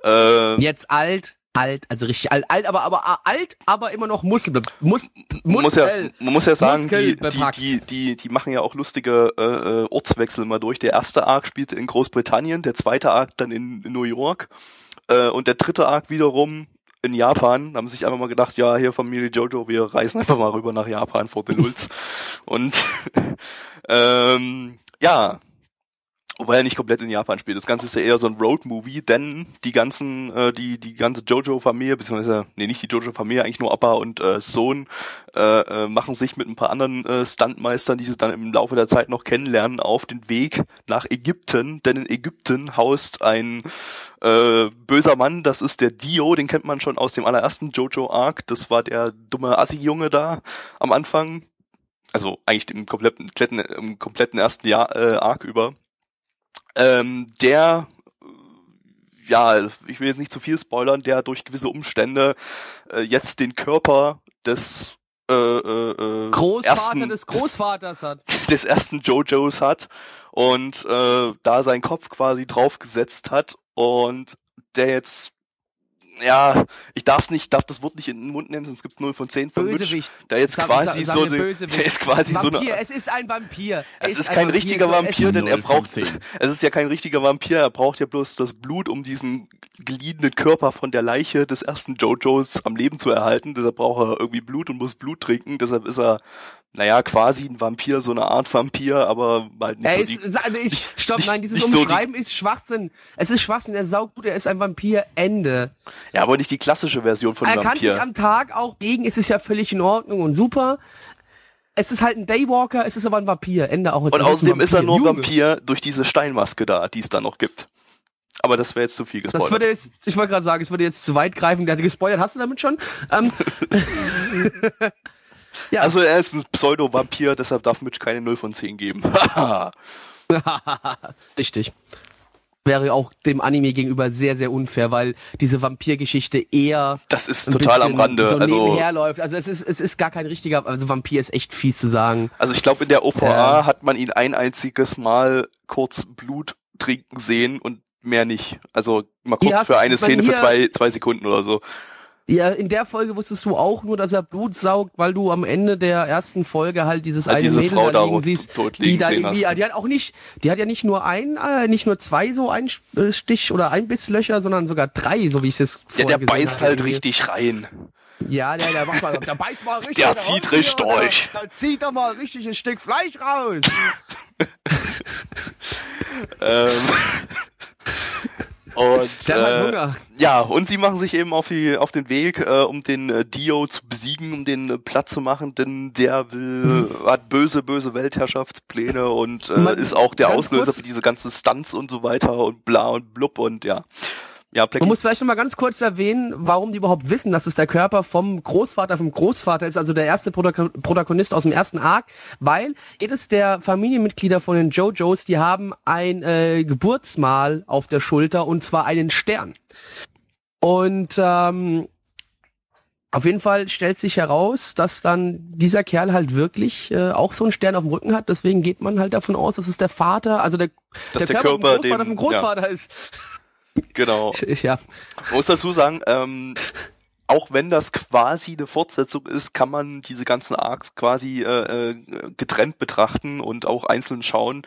Äh, Jetzt alt, alt, also richtig alt, alt, aber aber alt, aber immer noch Muskel, muss, muss, muss ja, man muss ja sagen, die, die, die, die, machen ja auch lustige äh, äh, Ortswechsel mal durch. Der erste Arc spielte in Großbritannien, der zweite Arc dann in, in New York äh, und der dritte Arc wiederum in Japan, haben sich einfach mal gedacht, ja, hier Familie Jojo, wir reisen einfach mal rüber nach Japan vor den Lulz. und ähm, ja, Wobei er nicht komplett in Japan spielt. Das Ganze ist ja eher so ein Road-Movie, denn die ganzen, äh, die, die ganze Jojo-Familie, beziehungsweise, nee, nicht die Jojo-Familie, eigentlich nur Opa und äh, Sohn, äh, äh, machen sich mit ein paar anderen äh, Stuntmeistern, die sie dann im Laufe der Zeit noch kennenlernen, auf den Weg nach Ägypten, denn in Ägypten haust ein äh, böser Mann, das ist der Dio, den kennt man schon aus dem allerersten Jojo-Arc, das war der dumme Assi-Junge da am Anfang, also eigentlich im kompletten, im kompletten ersten Jahr äh, Arc über ähm, der ja, ich will jetzt nicht zu viel spoilern, der durch gewisse Umstände äh, jetzt den Körper des äh, äh, äh Großvater ersten, des Großvaters hat. Des ersten Jojos hat und äh, da seinen Kopf quasi draufgesetzt hat und der jetzt ja, ich darf's nicht, darf das Wort nicht in den Mund nehmen, sonst gibt's 0 von 10 von Bösewicht. Da jetzt sag, quasi sag, sag so eine, der ist quasi Vampir, so eine, es ist ein Vampir. Es, es ist, kein Vampir, richtiger Vampir, denn er braucht, es ist ja kein richtiger Vampir, er braucht ja bloß das Blut, um diesen geliehenen Körper von der Leiche des ersten Jojos am Leben zu erhalten. Deshalb braucht er irgendwie Blut und muss Blut trinken, deshalb ist er naja, quasi ein Vampir, so eine Art Vampir, aber halt nicht Ey, so die, ist, ich, Stopp, nicht, nein, dieses Umschreiben so die, ist Schwachsinn. Es ist Schwachsinn, er saugt gut, er ist ein Vampir, Ende. Ja, aber nicht die klassische Version von er Vampir. Er kann dich am Tag auch gegen, es ist ja völlig in Ordnung und super. Es ist halt ein Daywalker, es ist aber ein Vampir, Ende auch. Und außerdem ist, ist er nur Junge. Vampir durch diese Steinmaske da, die es da noch gibt. Aber das wäre jetzt zu viel gespoilert. Das würde jetzt, ich wollte gerade sagen, es würde jetzt zu weit greifen. Der hat gespoilert, hast du damit schon? Ähm, Ja. Also er ist ein Pseudo-Vampir, deshalb darf Mitch keine 0 von 10 geben. Richtig. Wäre auch dem Anime gegenüber sehr, sehr unfair, weil diese Vampirgeschichte eher. Das ist total am Rande. So also, nebenherläuft. Also es ist, es ist gar kein richtiger, also Vampir ist echt fies zu sagen. Also ich glaube, in der OVA ja. hat man ihn ein einziges Mal kurz Blut trinken sehen und mehr nicht. Also mal kurz für eine Szene für zwei, zwei Sekunden oder so. Ja, in der Folge wusstest du auch nur, dass er Blut saugt, weil du am Ende der ersten Folge halt dieses ja, eine diese Mädel Frau da liegen siehst, die da irgendwie, die hat auch nicht, die hat ja nicht nur ein, äh, nicht nur zwei so Einstich oder Einbisslöcher, sondern sogar drei, so wie ich es Ja, der beißt halt richtig rein. Ja, der, der macht mal, der beißt mal richtig. Der zieht richtig durch. Da zieht er mal richtig ein Stück Fleisch raus. ähm. Und, äh, ja, und sie machen sich eben auf, die, auf den Weg, äh, um den äh, Dio zu besiegen, um den äh, platt zu machen, denn der will, hat böse, böse Weltherrschaftspläne und äh, ist auch der Auslöser für diese ganzen Stunts und so weiter und bla und blub und ja. Ja, Man muss vielleicht noch mal ganz kurz erwähnen, warum die überhaupt wissen, dass es der Körper vom Großvater vom Großvater ist, also der erste Protagonist aus dem ersten Arc, weil jedes der Familienmitglieder von den JoJos, die haben ein äh, Geburtsmal auf der Schulter und zwar einen Stern. Und ähm, auf jeden Fall stellt sich heraus, dass dann dieser Kerl halt wirklich äh, auch so einen Stern auf dem Rücken hat. Deswegen geht man halt davon aus, dass es der Vater, also der, der, der Körper, Körper vom Großvater dem, vom Großvater ja. ist. Genau. Ich, ja. muss dazu sagen, ähm, auch wenn das quasi eine Fortsetzung ist, kann man diese ganzen Arcs quasi äh, äh, getrennt betrachten und auch einzeln schauen,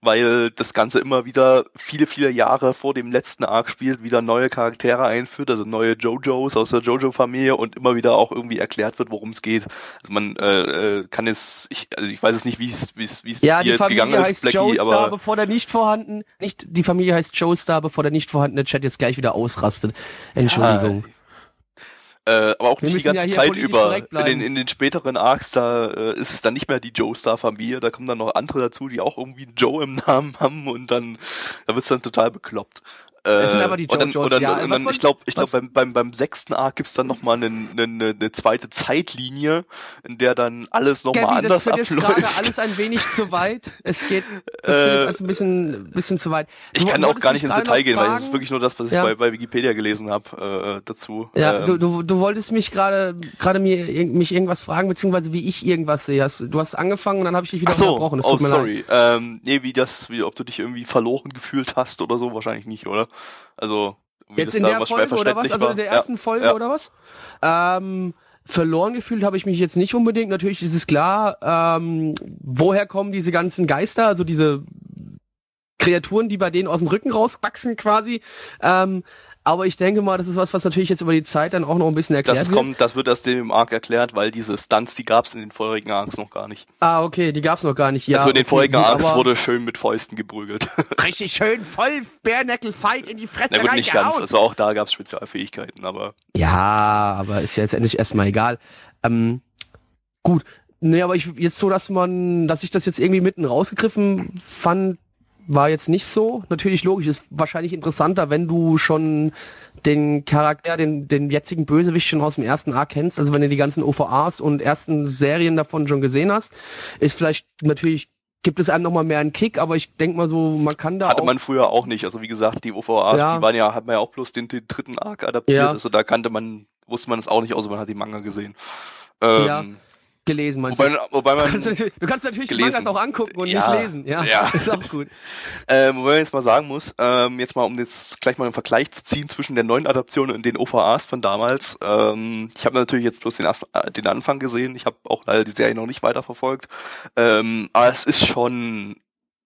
weil das Ganze immer wieder viele, viele Jahre vor dem letzten Arc spielt, wieder neue Charaktere einführt, also neue JoJos aus der JoJo-Familie und immer wieder auch irgendwie erklärt wird, worum es geht. Also man äh, äh, kann es, ich, also ich weiß es nicht, wie es wie es wie es ja, dir jetzt Familie gegangen ist, Blackie, Joestar, aber bevor der nicht vorhanden, nicht die Familie heißt Joestar, bevor der nicht vorhandene Chat jetzt gleich wieder ausrastet. Entschuldigung. Ja. Äh, aber auch Wir nicht die ganze ja Zeit über. In den, in den späteren Arcs, da äh, ist es dann nicht mehr die Joe-Star-Familie, da kommen dann noch andere dazu, die auch irgendwie Joe im Namen haben und dann, da wird's dann total bekloppt. Das sind aber die und dann, ja. Und dann, ich glaube, ich glaube, beim, beim, beim sechsten Arc gibt's dann nochmal eine, eine, eine zweite Zeitlinie, in der dann alles nochmal anders das abläuft. Das gerade alles ein wenig zu weit. Es geht, das äh, ist also ein bisschen, bisschen zu weit. Du, ich kann auch gar nicht ins Detail gehen, weil das ist wirklich nur das, was ich ja. bei, bei Wikipedia gelesen habe äh, dazu. Ja, ähm, du, du, du wolltest mich gerade gerade mir mich irgendwas fragen, beziehungsweise wie ich irgendwas sehe. Du hast angefangen und dann habe ich dich wieder Ach so, unterbrochen. oh, sorry. Ähm, nee, wie das, wie, ob du dich irgendwie verloren gefühlt hast oder so, wahrscheinlich nicht, oder? Also Jetzt in der Folge oder was? Also in der ersten ja. Folge ja. oder was? Ähm, verloren gefühlt habe ich mich jetzt nicht unbedingt. Natürlich ist es klar, ähm, woher kommen diese ganzen Geister, also diese Kreaturen, die bei denen aus dem Rücken rauswachsen quasi. Ähm, aber ich denke mal, das ist was, was natürlich jetzt über die Zeit dann auch noch ein bisschen erklärt das wird. Kommt, das wird erst dem Arc erklärt, weil diese Stunts, die gab es in den vorherigen Arcs noch gar nicht. Ah, okay, die gab es noch gar nicht. Ja, also in den okay, vorherigen Arcs wurde schön mit Fäusten geprügelt. Richtig schön voll Bärneckel Fight in die Fresse Na gut, nicht ganz. Also auch da gab es Spezialfähigkeiten, aber. Ja, aber ist ja jetzt endlich erstmal egal. Ähm, gut. Nee, aber ich jetzt so, dass man, dass ich das jetzt irgendwie mitten rausgegriffen fand, war jetzt nicht so. Natürlich logisch, ist wahrscheinlich interessanter, wenn du schon den Charakter, den, den jetzigen Bösewicht schon aus dem ersten A kennst. Also wenn du die ganzen OVAs und ersten Serien davon schon gesehen hast, ist vielleicht natürlich gibt es einem nochmal mehr einen Kick, aber ich denke mal so, man kann da Hatte man früher auch nicht. Also wie gesagt, die OVAs, ja. die waren ja, hat man ja auch bloß den, den dritten Arc adaptiert. Ja. Also da kannte man, wusste man es auch nicht, außer man hat die Manga gesehen. Ähm, ja gelesen, meinst wobei, du? Wobei man du, kannst natürlich, du kannst natürlich gelesen. Mangas auch angucken und ja, nicht lesen. Ja, ja. ist auch gut. Ähm, wobei man jetzt mal sagen muss, ähm, jetzt mal, um jetzt gleich mal einen Vergleich zu ziehen zwischen der neuen Adaption und den OVAs von damals. Ähm, ich habe natürlich jetzt bloß den, äh, den Anfang gesehen. Ich habe auch leider die Serie noch nicht weiterverfolgt. Ähm, aber es ist schon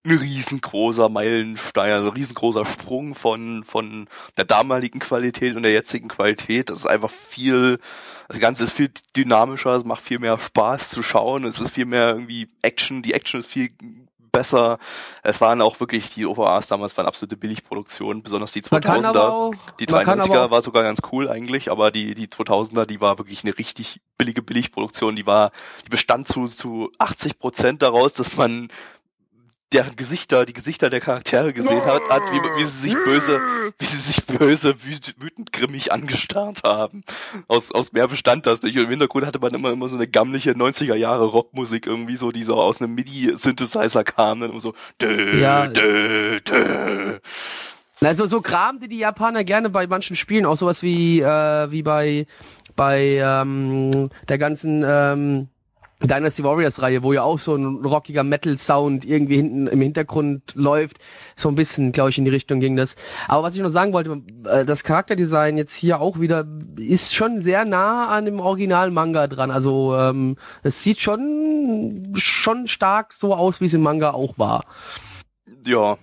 ein riesengroßer Meilenstein, also ein riesengroßer Sprung von, von der damaligen Qualität und der jetzigen Qualität. Das ist einfach viel, das Ganze ist viel dynamischer, es macht viel mehr Spaß zu schauen, es ist viel mehr irgendwie Action, die Action ist viel besser. Es waren auch wirklich, die OVAs damals waren absolute Billigproduktionen, besonders die 2000er. Auch, die 93er war sogar ganz cool eigentlich, aber die, die 2000er, die war wirklich eine richtig billige Billigproduktion, die war, die bestand zu, zu 80 Prozent daraus, dass man deren Gesichter, die Gesichter der Charaktere gesehen hat, hat wie, wie sie sich böse, wie sie sich böse, wütend, grimmig angestarrt haben. Aus, aus mehr bestand das nicht. Und im Hintergrund hatte man immer, immer so eine gammliche 90er Jahre Rockmusik irgendwie so, die so aus einem MIDI-Synthesizer kam, dann immer so, dö, ja. dö, dö. Also so Kram, die die Japaner gerne bei manchen Spielen, auch sowas wie, äh, wie bei, bei, ähm, der ganzen, ähm, Dynasty Warriors Reihe, wo ja auch so ein rockiger Metal Sound irgendwie hinten im Hintergrund läuft. So ein bisschen, glaube ich, in die Richtung ging das. Aber was ich noch sagen wollte, äh, das Charakterdesign jetzt hier auch wieder ist schon sehr nah an dem originalen Manga dran. Also ähm, es sieht schon schon stark so aus, wie es im Manga auch war. Ja,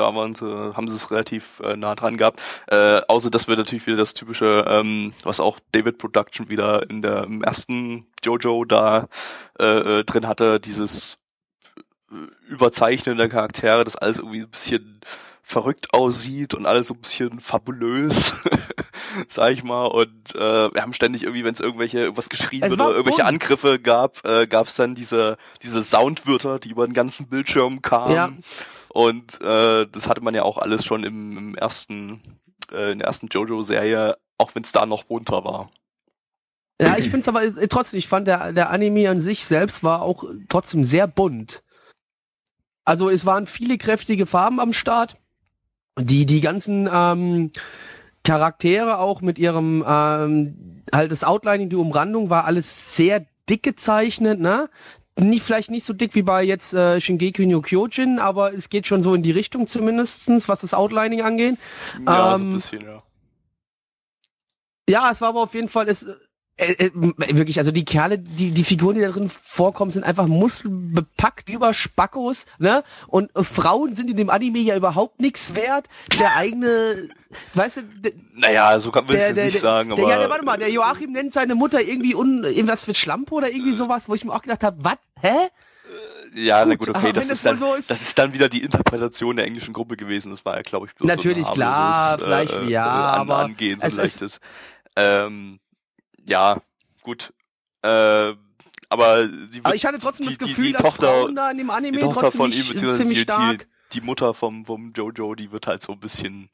da waren sie, haben sie es relativ äh, nah dran gehabt. Äh, außer dass wir natürlich wieder das typische, ähm, was auch David Production wieder in der im ersten Jojo da äh, äh drin hatte, dieses äh, Überzeichnen der Charaktere, das alles irgendwie ein bisschen verrückt aussieht und alles so ein bisschen fabulös, sag ich mal. Und äh, wir haben ständig irgendwie, wenn es irgendwelche irgendwas geschrien wird oder irgendwelche bunt. Angriffe gab, äh, gab es dann diese diese Soundwörter, die über den ganzen Bildschirm kamen. Ja. Und äh, das hatte man ja auch alles schon im, im ersten, äh, in der ersten JoJo-Serie, auch wenn es da noch bunter war. Ja, ich finde es aber äh, trotzdem, ich fand der, der Anime an sich selbst war auch trotzdem sehr bunt. Also es waren viele kräftige Farben am Start. Die, die ganzen ähm, Charaktere auch mit ihrem ähm, halt das Outlining, die Umrandung war alles sehr dick gezeichnet, ne? Nicht, vielleicht nicht so dick wie bei jetzt äh, Shingeki no Kyojin, aber es geht schon so in die Richtung zumindestens, was das Outlining angeht. Ja, ähm, so ein ähm, bisschen, ja. Ja, es war aber auf jeden Fall, es, äh, äh, wirklich, also die Kerle, die, die Figuren, die da drin vorkommen, sind einfach muskelbepackt über Spackos, ne? Und äh, Frauen sind in dem Anime ja überhaupt nichts wert. Der eigene, weißt du, der, Naja, so kann man es nicht der, sagen, aber. Der, ja, warte mal, der Joachim nennt seine Mutter irgendwie un, irgendwas mit Schlampe oder irgendwie sowas, wo ich mir auch gedacht habe, was? Hä? Äh, ja, gut, na gut, okay, das ist, dann, so ist, das ist dann wieder die Interpretation der englischen Gruppe gewesen. Das war ja, glaube ich, bloß Natürlich, so klar, vielleicht, äh, ja, an, aber angehen, so es, leichtes. Ähm, ja, gut. Äh, aber, sie aber ich hatte trotzdem die, das Gefühl, die, die dass Tochter, Frauen da in dem Anime die Tochter trotzdem von ihm, ziemlich stark. Die, die Mutter vom, vom Jojo, die wird halt so ein bisschen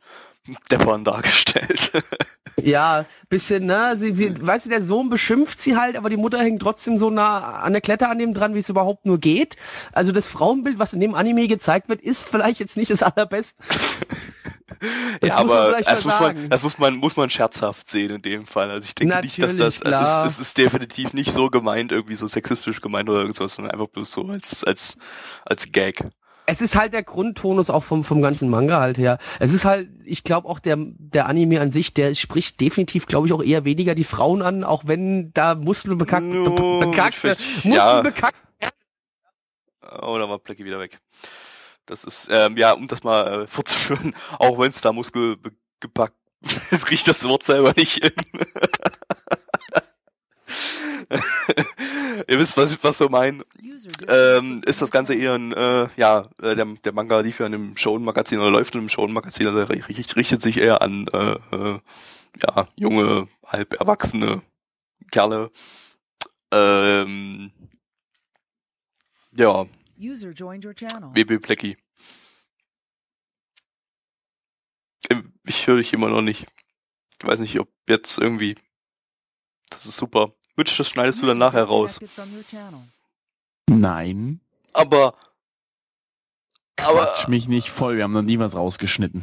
deppern dargestellt. ja, bisschen, ne? Sie, sie, weißt du, der Sohn beschimpft sie halt, aber die Mutter hängt trotzdem so nah an der Kletter an dem dran, wie es überhaupt nur geht. Also das Frauenbild, was in dem Anime gezeigt wird, ist vielleicht jetzt nicht das allerbeste. Das ja, aber das muss man, das muss man, muss man scherzhaft sehen in dem Fall. Also ich denke Natürlich, nicht, dass das, es ist, es ist definitiv nicht so gemeint, irgendwie so sexistisch gemeint oder irgendwas, sondern einfach bloß so als, als, als Gag. Es ist halt der Grundtonus auch vom, vom ganzen Manga halt her. Es ist halt, ich glaube auch der, der Anime an sich, der spricht definitiv, glaube ich, auch eher weniger die Frauen an, auch wenn da Muskeln bekackt, No, be bekackte, ja. Muskeln bekackt. Oh, da war Blackie wieder weg. Das ist, ähm, ja, um das mal äh, fortzuführen, auch wenn es da Muskel be- gepackt, es riecht das Wort selber nicht hin. Ihr wisst, was, was wir meinen. Ähm, ist das Ganze eher ein, äh, ja, äh, der, der Manga lief ja in einem Shonen-Magazin oder läuft in einem Shonen-Magazin, also richtet, sich eher an, äh, äh, ja, junge, halb erwachsene Kerle. Ähm, ja, User joined your channel. WB Plecki. Ähm, Ich höre dich immer noch nicht. Ich weiß nicht, ob jetzt irgendwie. Das ist super. Mitch, das schneidest du dann nachher raus. Nein. Aber. Aber. Quatsch mich nicht voll, wir haben noch nie was rausgeschnitten.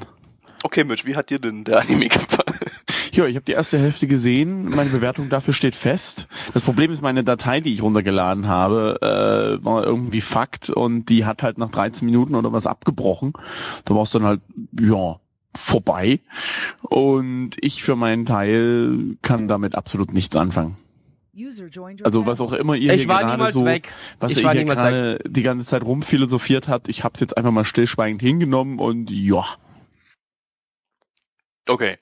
Okay, Mitch, wie hat dir denn der Anime gefallen? Ja, ich habe die erste Hälfte gesehen. Meine Bewertung dafür steht fest. Das Problem ist, meine Datei, die ich runtergeladen habe, äh, war irgendwie Fakt und die hat halt nach 13 Minuten oder was abgebrochen. Da war es dann halt, ja, vorbei. Und ich für meinen Teil kann damit absolut nichts anfangen. Also was auch immer ihr Ich hier war gerade niemals so, weg. was Ich ihr war hier gerade die ganze Zeit rumphilosophiert habt, ich habe es jetzt einfach mal stillschweigend hingenommen und ja. Okay.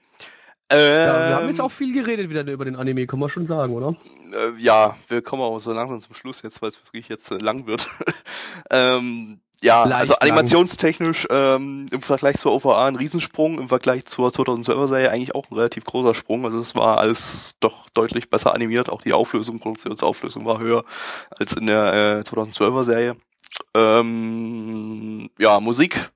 Ja, Ähm, wir haben jetzt auch viel geredet wieder über den Anime, kann man schon sagen, oder? Äh, ja, wir kommen auch so langsam zum Schluss jetzt, weil es wirklich jetzt äh, lang wird. ähm, ja, Leicht also animationstechnisch ähm, im Vergleich zur OVA ein Riesensprung, im Vergleich zur 2012er Serie eigentlich auch ein relativ großer Sprung. Also es war alles doch deutlich besser animiert. Auch die Auflösung, Produktionsauflösung war höher als in der äh, 2012er Serie. Ähm, ja, Musik.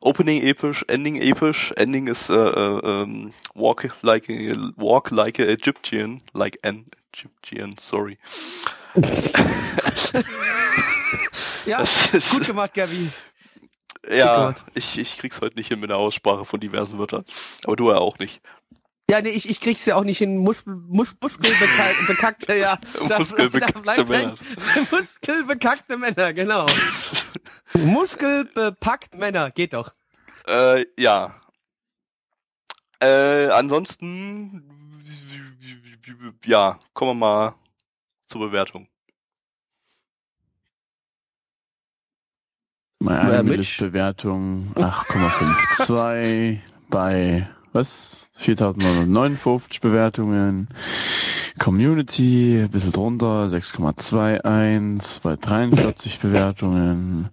Opening episch, Ending episch. Ending ist äh, äh, ähm, Walk like a, Walk like a Egyptian, like an Egyptian, sorry. Ja, ist, gut gemacht, Gabi. ja, ich, ich krieg's heute nicht hin mit der Aussprache von diversen Wörtern. Aber du ja auch nicht. Ja, nee, ich, ich krieg's ja auch nicht hin. Mus, mus, muskelbekackte, bekackte, ja. Das- Muskelbekackte Männer. Muskelbekackte Männer, genau. Muskelbepackt Männer, geht doch. Äh, ja. Äh, ansonsten, ja, kommen wir mal zur Bewertung. Meine Wer Anime-Bewertung 8,52 bei was? 4959 Bewertungen. Community, ein bisschen drunter, 6,21 bei 43 Bewertungen.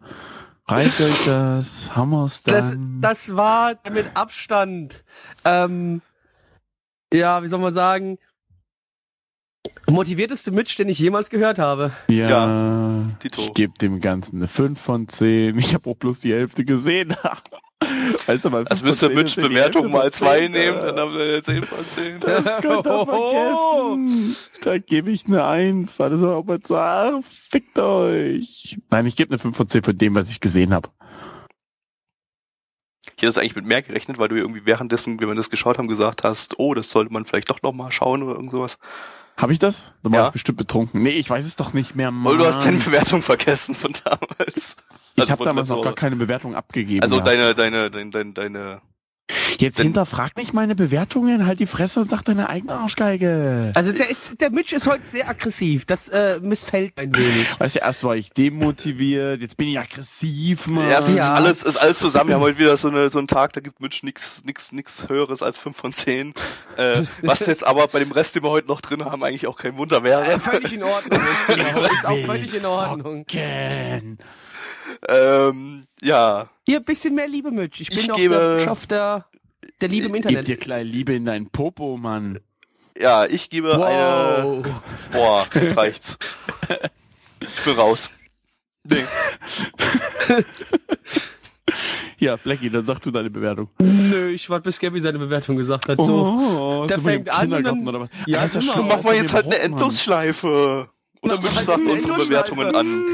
Reicht euch das? Hammer's Das, das war mit Abstand, ähm, ja, wie soll man sagen, motivierteste Mitch, den ich jemals gehört habe. ja, Tito. ich gebe dem Ganzen eine 5 von 10. Ich habe auch bloß die Hälfte gesehen. weißt du, mal, Also 5 müsst ihr von 10 Mitch ja Bewertung mal von zwei 10, nehmen, dann haben wir 10 von 10. Das könnt ihr vergessen. Da gebe ich eine 1. Alles was man sagt, fickt euch. Nein, ich gebe eine 5 von 10 von dem, was ich gesehen habe. Ich hätte das eigentlich mit mehr gerechnet, weil du irgendwie währenddessen, wenn wir das geschaut haben, gesagt hast, oh, das sollte man vielleicht doch noch mal schauen oder irgend sowas. Habe ich das? Da war Ja. ich bestimmt betrunken. Nee, ich weiß es doch nicht mehr, Mann. Du hast deine Bewertung vergessen von damals. ich Also habe damals noch gar keine Bewertung abgegeben. Also gehabt. deine, deine, deine, deine, deine, Jetzt hinterfrag nicht meine Bewertungen, halt die Fresse und sag deine eigene Arschgeige. Also der ist, der Mitch ist heute sehr aggressiv. Das äh, missfällt ein wenig. Weißt du, erst war ich demotiviert, jetzt bin ich aggressiv, Mann. Ja, es ist Ja. alles, ist alles zusammen. Wir haben heute wieder so, eine, so einen Tag, da gibt Mitch nix, nix, nix höheres als 5 von 10. Äh, was jetzt aber bei dem Rest, den wir heute noch drin haben, eigentlich auch kein Wunder Äh, wäre. völlig in Ordnung. Genau. Ist auch völlig in Ordnung. Zocken. Ähm, ja, Hier, bisschen mehr Liebe, Mitch. Ich bin Ich doch gebe- der Schaff der, der Liebe im Gib Internet. dir kleine Liebe in dein Popo, Mann. ja, ich gebe eine, Wow. boah, jetzt reicht's. Ich bin raus. Nee. Ja, Blackie, dann sag du deine Bewertung. Nö, ich warte, bis Gabby seine Bewertung gesagt hat. So. oh, der im fängt an und dann- oder was? Ja, ist sind wir schon. Dann machen wir jetzt halt eine. Endlosschleife. Oder Mach Mitch halt sagt eine unsere. Bewertungen an.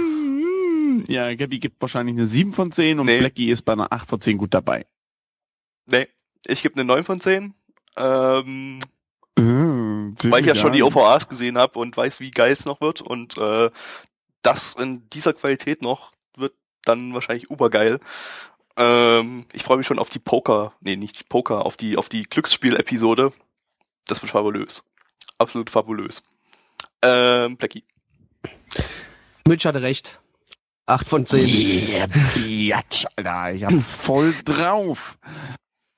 Ja, Gabby gibt wahrscheinlich eine 7 von 10 und Nee. Blackie ist bei einer 8 von 10 gut dabei. Nee, ich gebe eine 9 von 10. Ähm, Äh, weil ich ja schon die OVAs gesehen habe und weiß, wie geil es noch wird. Und äh, das in dieser Qualität noch wird dann wahrscheinlich ubergeil. Ähm, ich freue mich schon auf die Poker, nee, nicht Poker, auf die, auf die Glücksspiel-Episode. Das wird fabulös. Absolut fabulös. Ähm, Blackie. Mitch hatte recht. Acht von zehn. Yeah, Biatch, Alter, ich hab's voll drauf.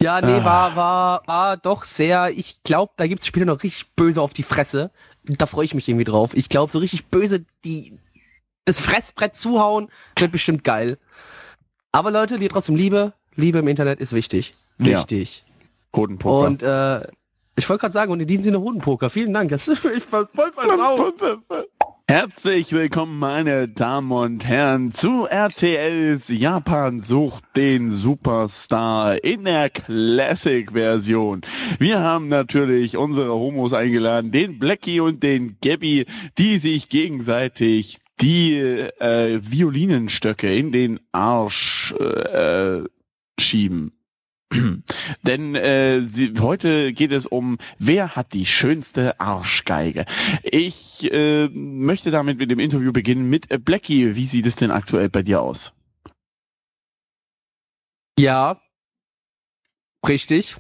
Ja, nee, Ah. war, war, war doch sehr, ich glaube, da gibt's später noch richtig böse auf die Fresse. Da freue ich mich irgendwie drauf. Ich glaube, so richtig böse, die, das Fressbrett zuhauen, wird bestimmt geil. Aber Leute, die trotzdem Liebe, Liebe im Internet ist wichtig. Ja. Wichtig. Hodenpoker. Und, äh, ich wollte gerade sagen, und in diesem Sinne Hodenpoker. Vielen Dank. Das ist ich voll voll versaut. Herzlich willkommen, meine Damen und Herren, zu RTLs Japan sucht den Superstar in der Classic-Version. Wir haben natürlich unsere Homos eingeladen, den Blackie und den Gabby, die sich gegenseitig die äh, Violinenstöcke in den Arsch äh, schieben. Denn äh, sie, heute geht es um, wer hat die schönste Arschgeige. Ich äh, möchte damit mit dem Interview beginnen mit äh, Blackie. Wie sieht es denn aktuell bei dir aus? Ja. Richtig.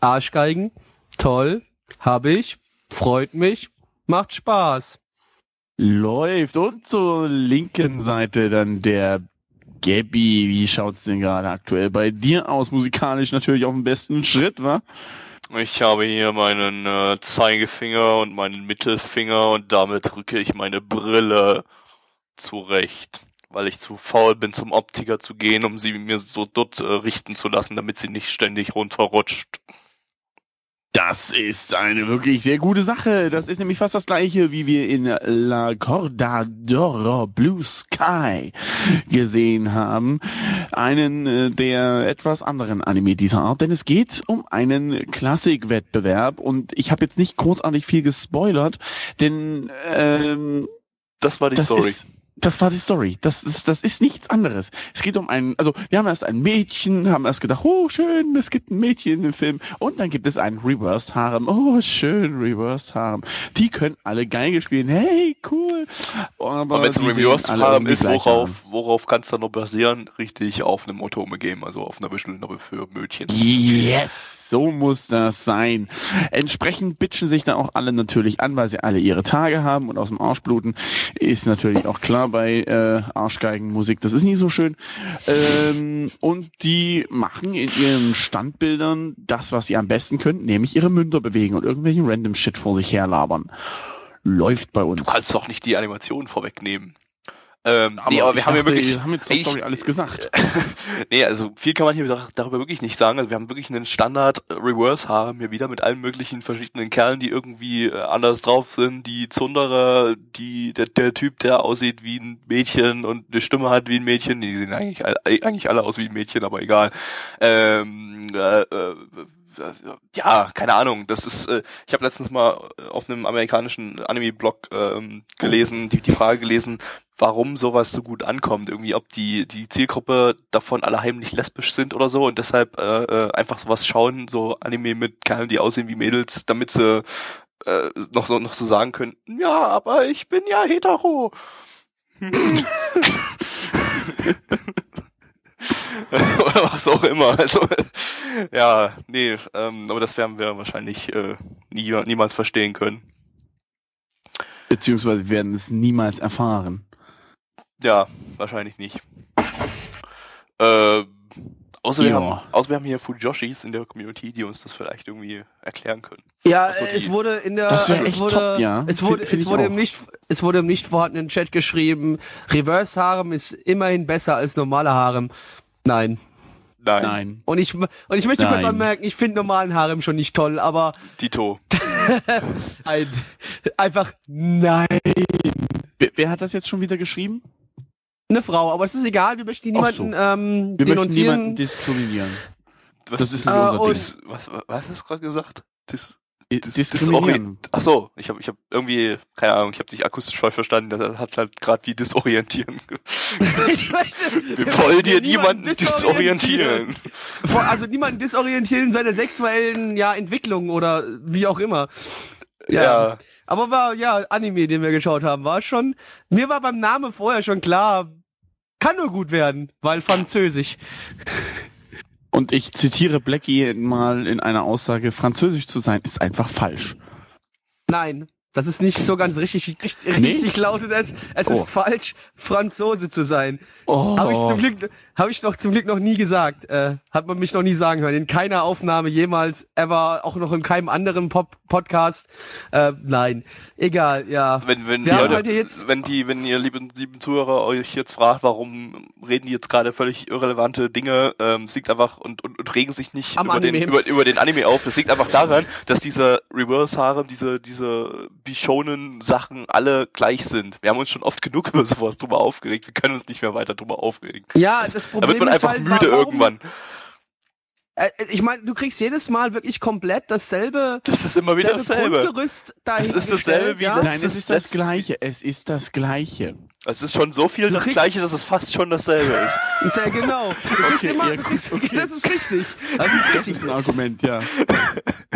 Arschgeigen. Toll. Hab ich. Freut mich. Macht Spaß. Läuft. Und zur linken Seite dann der Gabby. Wie schaut's denn gerade aktuell bei dir aus? Musikalisch natürlich auf dem besten Schritt, wa? Ich habe hier meinen äh, Zeigefinger und meinen Mittelfinger und damit drücke ich meine Brille zurecht, weil ich zu faul bin, zum Optiker zu gehen, um sie mir so dort äh, richten zu lassen, damit sie nicht ständig runterrutscht. Das ist eine wirklich sehr gute Sache. Das ist nämlich fast das gleiche, wie wir in La Corda d'Oro Blue Sky gesehen haben. Einen äh, der etwas anderen Anime dieser Art, denn es geht um einen Klassikwettbewerb und ich habe jetzt nicht großartig viel gespoilert, denn ähm, Das war die das Story. Ist, das war die Story. Das ist, das ist nichts anderes. Es geht um einen, also wir haben erst ein Mädchen, haben erst gedacht, oh schön, es gibt ein Mädchen im Film. Und dann gibt es einen Reversed Harem. Oh schön, Reversed Harem. Die können alle Geige spielen. Hey, cool. Aber Und wenn es ein die sehen Reverse alle haben irgendwie ist, worauf, worauf kann es dann noch basieren? Richtig, auf einem Otome-Game, also auf einer Novel für Mädchen. Yes, so muss das sein. Entsprechend bitchen sich da auch alle natürlich an, weil sie alle ihre Tage haben und aus dem Arsch bluten. Ist natürlich auch klar bei äh, Arschgeigenmusik. Das ist nicht so schön. Ähm, und die machen in ihren Standbildern das, was sie am besten können, nämlich ihre Münder bewegen und irgendwelchen random Shit vor sich herlabern. Läuft bei uns. Du kannst doch nicht die Animation vorwegnehmen. Ähm, nee, aber wir haben ja dachte, wirklich, wir haben jetzt ich- Story alles gesagt. nee, also viel kann man hier dar- darüber wirklich nicht sagen. Also wir haben wirklich einen Standard Reverse Harem hier wieder mit allen möglichen verschiedenen Kerlen, die irgendwie äh, anders drauf sind. Die Zunderer, die der, der Typ, der aussieht wie ein Mädchen und eine Stimme hat wie ein Mädchen. Die sehen eigentlich all- eigentlich alle aus wie ein Mädchen, aber egal. Ähm, äh, äh, ja, keine Ahnung. Das ist, äh, ich habe letztens mal auf einem amerikanischen Anime-Blog ähm, gelesen, die, die Frage gelesen, warum sowas so gut ankommt. Irgendwie, ob die, die Zielgruppe davon alle heimlich lesbisch sind oder so und deshalb äh, äh, einfach sowas schauen, so Anime mit Kerlen, die aussehen wie Mädels, damit sie äh, noch so noch so sagen können, ja, aber ich bin ja hetero. Oder was auch immer. Also ja, nee, ähm, aber das werden wir wahrscheinlich äh, nie, niemals verstehen können. Beziehungsweise werden es niemals erfahren. Ja, wahrscheinlich nicht. Äh, außer, wir Ja. haben, außer wir haben hier Fujoshis in der Community, die uns das vielleicht irgendwie erklären können. Ja, so, es wurde in der, es wurde, top, ja. es wurde, find es wurde auch. im nicht, es wurde im nicht vorhandenen Chat geschrieben, Reverse Harem ist immerhin besser als normale Harem. Nein. Nein, Nein. Und ich, und ich möchte kurz Nein. anmerken, ich finde normalen Harem schon nicht toll, aber Dito. ein, einfach nein. Wer, wer hat das jetzt schon wieder geschrieben? Eine Frau, aber es ist egal, wir möchten Ach so. niemanden ähm, Wir möchten denunzieren. niemanden diskriminieren. Was, Das ist Äh, unser Dis, was, was hast du gerade gesagt? Dis, Ding. dis, Diskriminieren. Ach so, ich habe ich hab irgendwie, keine Ahnung, ich habe dich akustisch voll verstanden. Das hat halt gerade wie disorientieren. möchte- Wir wollen dir niemanden niemanden disorientieren. Vor- Also niemanden disorientieren in seiner sexuellen ja, Entwicklung oder wie auch immer. Ja. Ja. Aber war, ja, Anime, den wir geschaut haben, war schon. Mir war beim Namen vorher schon klar, kann nur gut werden, weil Französisch. Und ich zitiere Blackie mal in einer Aussage, Französisch zu sein ist einfach falsch. Nein, das ist nicht so ganz richtig. Richtig, Nee? richtig lautet es. Es Oh. ist falsch, Franzose zu sein. Oh. Habe ich zum Glück, habe ich doch zum Glück noch nie gesagt. Äh, hat man mich noch nie sagen hören. In keiner Aufnahme jemals, ever, auch noch in keinem anderen Pop Podcast. Äh, nein, egal. Ja. Wenn, wenn, Wir Leute, heute jetzt- wenn die, wenn ihr lieben, lieben Zuhörer euch jetzt fragt, warum reden die jetzt gerade völlig irrelevante Dinge, ähm, es liegt einfach und, und, und regen sich nicht Am über den, Anime. über, über den Anime auf. Es liegt einfach daran, dass diese Reverse-Harem, diese, diese Bishonen-Sachen alle gleich sind. Wir haben uns schon oft genug über sowas drüber aufgeregt. Wir können uns nicht mehr weiter drüber aufregen. Ja, das Da Problem wird man ist einfach halt, müde warum, irgendwann. Äh, ich meine, du kriegst jedes Mal wirklich komplett dasselbe, Das ist immer wieder dasselbe. Grundgerüst Das ist dasselbe wie ja? das- Nein, es ist ist das das- Gleiche. Es ist das Gleiche. Es ist schon so viel Du das kriegst- Gleiche, dass es fast schon dasselbe ist. Ja, genau. Du kriegst Okay, immer, ja, kriegst, okay. das ist richtig. Das ist Das richtig. ist ein Argument, ja.